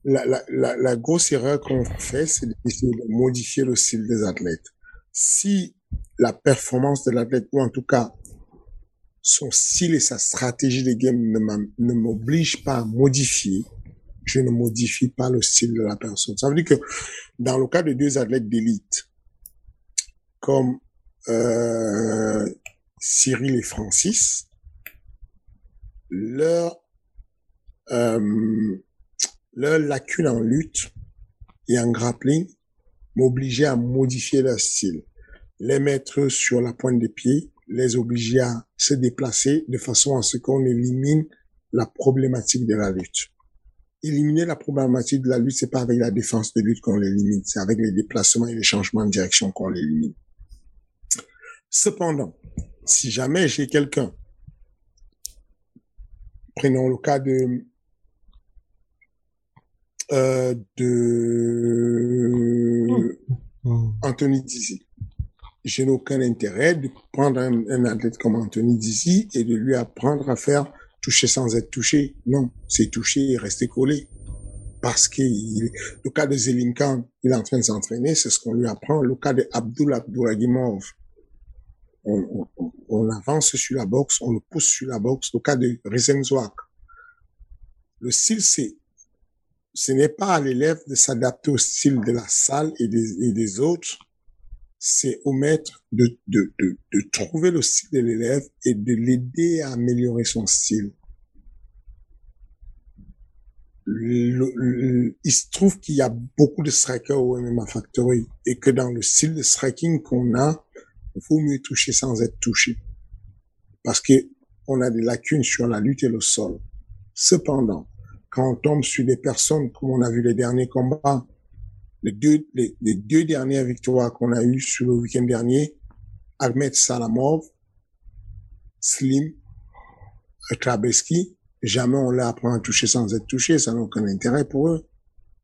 B: la, la, la, la grosse erreur qu'on fait, c'est de modifier le style des athlètes. Si la performance de l'athlète, ou en tout cas son style et sa stratégie de game ne m'obligent pas à modifier, je ne modifie pas le style de la personne. Ça veut dire que dans le cas de deux athlètes d'élite, comme euh, Cyril et Francis, leur euh, leur lacune en lutte et en grappling m'obligeait à modifier leur style, les mettre sur la pointe des pieds, les obliger à se déplacer de façon à ce qu'on élimine la problématique de la lutte. Éliminer la problématique de la lutte, c'est pas avec la défense de lutte qu'on l'élimine, c'est avec les déplacements et les changements de direction qu'on l'élimine. Cependant, si jamais j'ai quelqu'un, prenons le cas de euh, de mmh. Anthony Dizzy. Je n'ai aucun intérêt de prendre un, un, athlète comme Anthony Dizzy et de lui apprendre à faire toucher sans être touché. Non, c'est toucher et rester collé. Parce que il, le cas de Zelinkan, il est en train de s'entraîner, c'est ce qu'on lui apprend. Le cas de Abdul Abdouragimov, on, on, on, avance sur la boxe, on le pousse sur la boxe. Le cas de Rizenzwak, le style c'est ce n'est pas à l'élève de s'adapter au style de la salle et des, autres, c'est au maître de, de, de, de, trouver le style de l'élève et de l'aider à améliorer son style. Le, le, il se trouve qu'il y a beaucoup de strikers au MMA Factory et que dans le style de striking qu'on a, il faut mieux toucher sans être touché. Parce que on a des lacunes sur la lutte et le sol. Cependant, quand on tombe sur des personnes, comme on a vu les derniers combats, les deux, dernières victoires qu'on a eues sur le week-end dernier, Ahmed Salamov, Slim, Krabeski, jamais on l'a appris à toucher sans être touché, ça n'a aucun intérêt pour eux.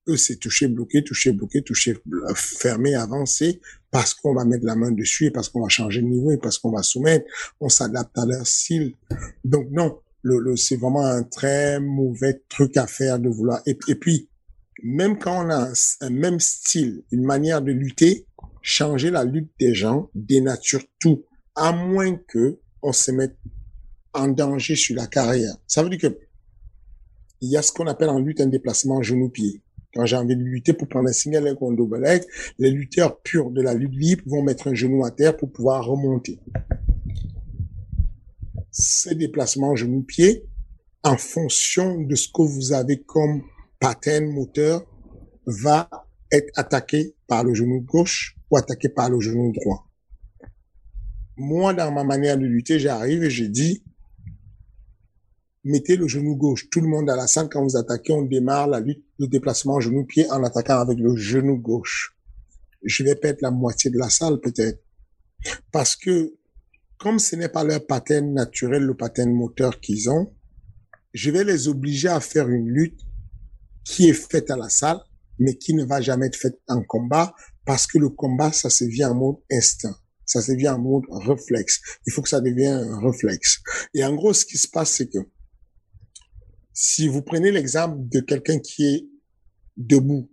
B: Eux, c'est toucher, bloquer, toucher, bloquer, toucher, fermer, avancer, parce qu'on va mettre la main dessus et parce qu'on va changer de niveau et parce qu'on va soumettre. On s'adapte à leur style. Donc non, le, le c'est vraiment un très mauvais truc à faire de vouloir. Et, puis, même quand on a un, même style, une manière de lutter, changer la lutte des gens dénature tout, à moins que on se mette en danger sur la carrière. Ça veut dire que il y a ce qu'on appelle en lutte un déplacement genou-pied. Quand j'ai envie de lutter pour prendre un single leg ou un double leg, les lutteurs purs de la lutte libre vont mettre un genou à terre pour pouvoir remonter. Ces déplacements genou-pied, en fonction de ce que vous avez comme pattern moteur, va être attaqué par le genou gauche ou attaqué par le genou droit. Moi, dans ma manière de lutter, j'arrive et je dis, mettez le genou gauche. Tout le monde à la salle, quand vous attaquez, on démarre la lutte de déplacement genou-pied en attaquant avec le genou gauche. Je vais perdre la moitié de la salle peut-être. Parce que comme ce n'est pas leur pattern naturel, le pattern moteur qu'ils ont, je vais les obliger à faire une lutte qui est faite à la salle, mais qui ne va jamais être faite en combat parce que le combat, ça se vient en mode instinct. Ça se vient en mode réflexe. Il faut que ça devienne un réflexe. Et en gros, ce qui se passe, c'est que si vous prenez l'exemple de quelqu'un qui est debout,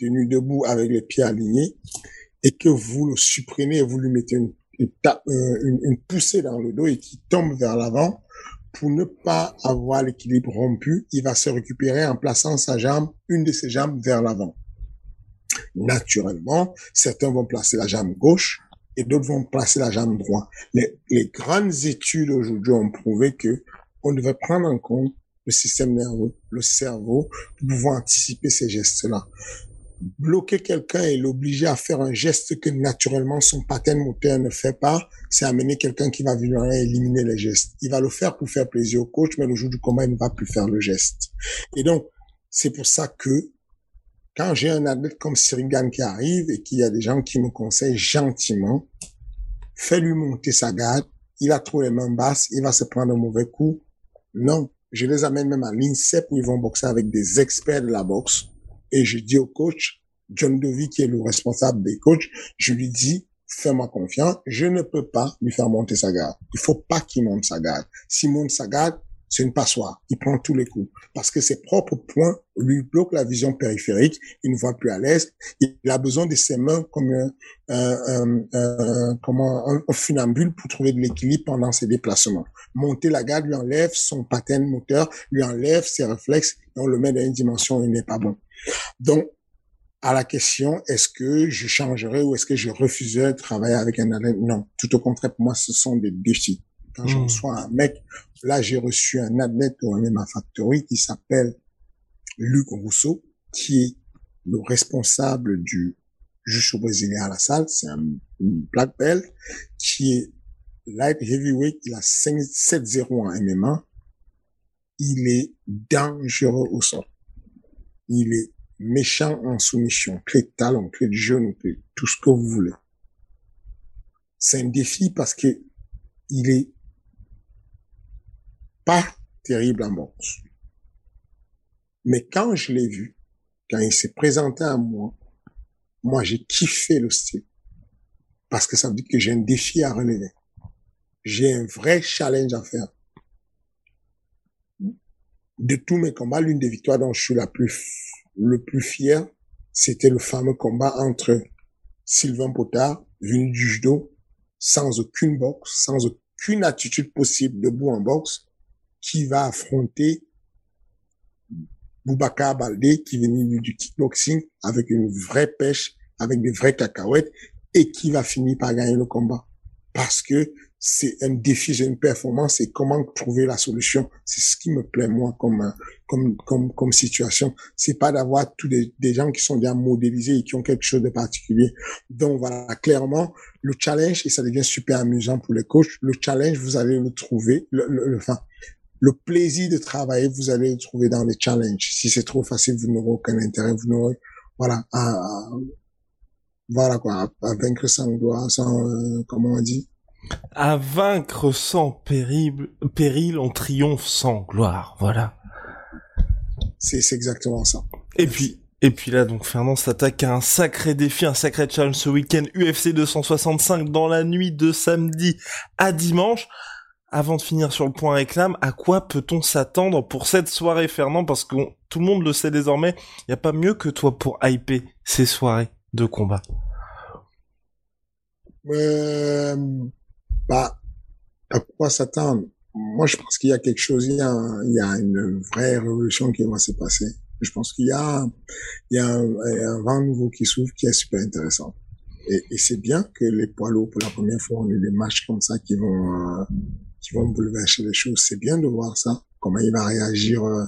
B: tenu debout avec les pieds alignés, et que vous le supprimez et vous lui mettez une, une, euh, une poussée dans le dos et qui tombe vers l'avant, pour ne pas avoir l'équilibre rompu, il va se récupérer en plaçant sa jambe, une de ses jambes vers l'avant. Naturellement, certains vont placer la jambe gauche et d'autres vont placer la jambe droite. Les, les grandes études aujourd'hui ont prouvé que on devait prendre en compte le système nerveux, le cerveau, pour pouvoir anticiper ces gestes-là. Bloquer quelqu'un et l'obliger à faire un geste que naturellement son pattern moteur ne fait pas, c'est amener quelqu'un qui va venir éliminer les gestes. Il va le faire pour faire plaisir au coach, mais le jour du combat, il ne va plus faire le geste. Et donc, c'est pour ça que quand j'ai un athlète comme Sirigan qui arrive et qu'il y a des gens qui me conseillent gentiment, fais-lui monter sa garde, il a trop les mains basses, il va se prendre un mauvais coup. Non, je les amène même à l'INSEP où ils vont boxer avec des experts de la boxe. Et je dis au coach, John Dovey, qui est le responsable des coachs, je lui dis, fais-moi confiance, je ne peux pas lui faire monter sa garde. Il faut pas qu'il monte sa garde. S'il monte sa garde, c'est une passoire. Il prend tous les coups. Parce que ses propres points lui bloquent la vision périphérique. Il ne voit plus à l'est. Il a besoin de ses mains comme un, un, un, un, funambule pour trouver de l'équilibre pendant ses déplacements. Monter la garde lui enlève son pattern moteur, lui enlève ses réflexes et on le met dans une dimension où il n'est pas bon. Donc, à la question, est-ce que je changerais ou est-ce que je refuserais de travailler avec un athlète? Non. Tout au contraire, pour moi, ce sont des défis. Quand je reçois un mec, là, j'ai reçu un athlète au MMA Factory qui s'appelle Luc Rousseau, qui est le responsable du juge brésilien à la salle. C'est un black belt qui est light heavyweight. Il a 7-0 en MMA. Il est dangereux au sol. Il est méchant en soumission, clé de talon, clé de genou, tout ce que vous voulez. C'est un défi parce que il est pas terrible en boxe. Mais quand je l'ai vu, quand il s'est présenté à moi, moi j'ai kiffé le style. Parce que ça veut dire que j'ai un défi à relever. J'ai un vrai challenge à faire. De tous mes combats, l'une des victoires dont je suis la plus, le plus fier, c'était le fameux combat entre Sylvain Potard, venu du judo, sans aucune boxe, sans aucune attitude possible debout en boxe, qui va affronter Boubacar Baldé, qui venait du kickboxing avec une vraie pêche, avec des vraies cacahuètes, et qui va finir par gagner le combat. Parce que c'est un défi, c'est une performance, et comment trouver la solution. C'est ce qui me plaît, moi, comme, comme, comme, comme situation. C'est pas d'avoir tous des, des gens qui sont bien modélisés et qui ont quelque chose de particulier. Donc voilà, clairement, le challenge, et ça devient super amusant pour les coachs, le challenge, vous allez le trouver, le, le, enfin, le plaisir de travailler, vous allez le trouver dans les challenges. Si c'est trop facile, vous n'aurez aucun intérêt, vous n'aurez, voilà, à, voilà quoi, à, vaincre sans gloire, sans, euh, comment on dit?
A: À vaincre sans péril, péril, on triomphe sans gloire, voilà.
B: C'est, exactement ça.
A: Et puis, Et puis là, donc Fernand s'attaque à un sacré défi, un sacré challenge ce week-end UFC 265 dans la nuit de samedi à dimanche. Avant de finir sur le point réclame, à quoi peut-on s'attendre pour cette soirée, Fernand? Parce que tout le monde le sait désormais, il n'y a pas mieux que toi pour hyper ces soirées de combat.
B: Euh, bah, à quoi s'attendre? Moi, je pense qu'il y a quelque chose, il y a, il y a une vraie révolution qui va se passer. Je pense qu'il y a, il y a un, vent nouveau qui s'ouvre qui est super intéressant. Et, et c'est bien que les poids lourds, pour la première fois, on ait des matchs comme ça qui vont, euh, qui vont bouleverser les choses. C'est bien de voir ça, comment il va réagir euh,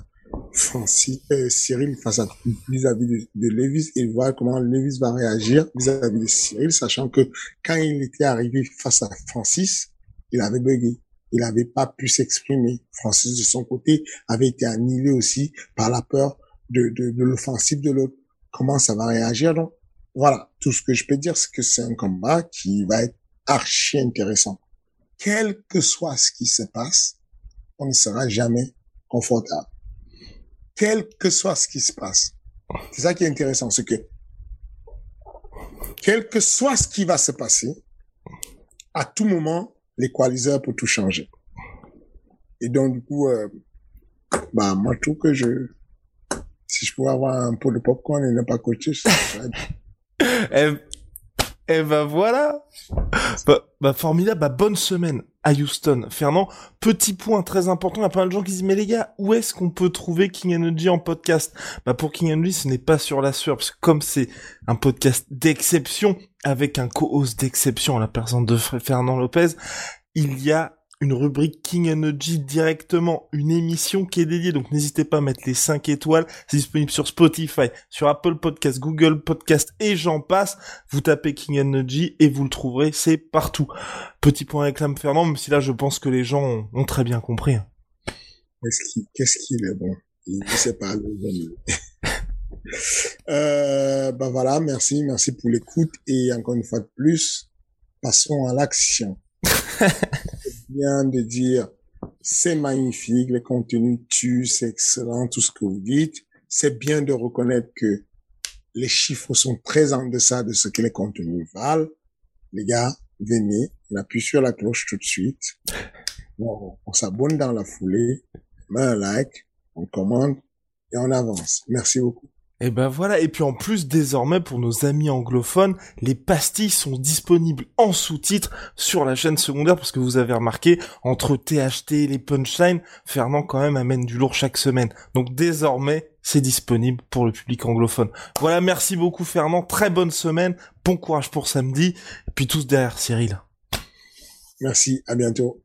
B: Francis, euh, Cyril face à vis-à-vis de, de, Levis et voir comment Levis va réagir vis-à-vis de Cyril, sachant que quand il était arrivé face à Francis, il avait bugué. Il n'avait pas pu s'exprimer. Francis, de son côté, avait été annihilé aussi par la peur de, de l'offensive de l'autre. Comment ça va réagir? Donc Voilà, tout ce que je peux dire, c'est que c'est un combat qui va être archi intéressant. Quel que soit ce qui se passe, on ne sera jamais confortable. Quel que soit ce qui se passe. C'est ça qui est intéressant, c'est que quel que soit ce qui va se passer, à tout moment, l'équaliseur peut tout changer. Et donc, du coup, euh, bah, moi, je trouve que je, si je pouvais avoir un pot de popcorn et ne pas coacher, ça serait... (laughs)
A: eh, eh ben voilà bah, bah, formidable, bah bonne semaine à Houston. Fernand, petit point très important, il y a mal de gens qui disent mais les gars, où est-ce qu'on peut trouver King Energy en podcast? Bah pour King Energy, ce n'est pas sur la sueur, parce que comme c'est un podcast d'exception, avec un co-host d'exception, la personne de Fernand Lopez, il y a une rubrique King Energy directement, une émission qui est dédiée, donc n'hésitez pas à mettre les 5 étoiles, c'est disponible sur Spotify, sur Apple Podcast, Google Podcast et j'en passe, vous tapez King Energy et vous le trouverez, c'est partout. Petit point réclame Fernand, même si là je pense que les gens ont, très bien compris. Hein.
B: Qu'est-ce qu'il est bon? Il ne sait pas (laughs) euh, bah voilà, merci, merci pour l'écoute et encore une fois de plus, passons à l'action. (laughs) bien de dire c'est magnifique, le contenu tue, c'est excellent, tout ce que vous dites. C'est bien de reconnaître que les chiffres sont très en deçà de ce que les contenus valent. Les gars, venez, on appuie sur la cloche tout de suite. on s'abonne dans la foulée, on met un like, on commande et on avance. Merci beaucoup.
A: Et ben voilà, et puis en plus désormais pour nos amis anglophones, les pastilles sont disponibles en sous-titres sur la chaîne secondaire parce que vous avez remarqué, entre THT et les punchlines, Fernand quand même amène du lourd chaque semaine. Donc désormais, c'est disponible pour le public anglophone. Voilà, merci beaucoup Fernand, très bonne semaine, bon courage pour samedi, et puis tous derrière Cyril.
B: Merci, à bientôt.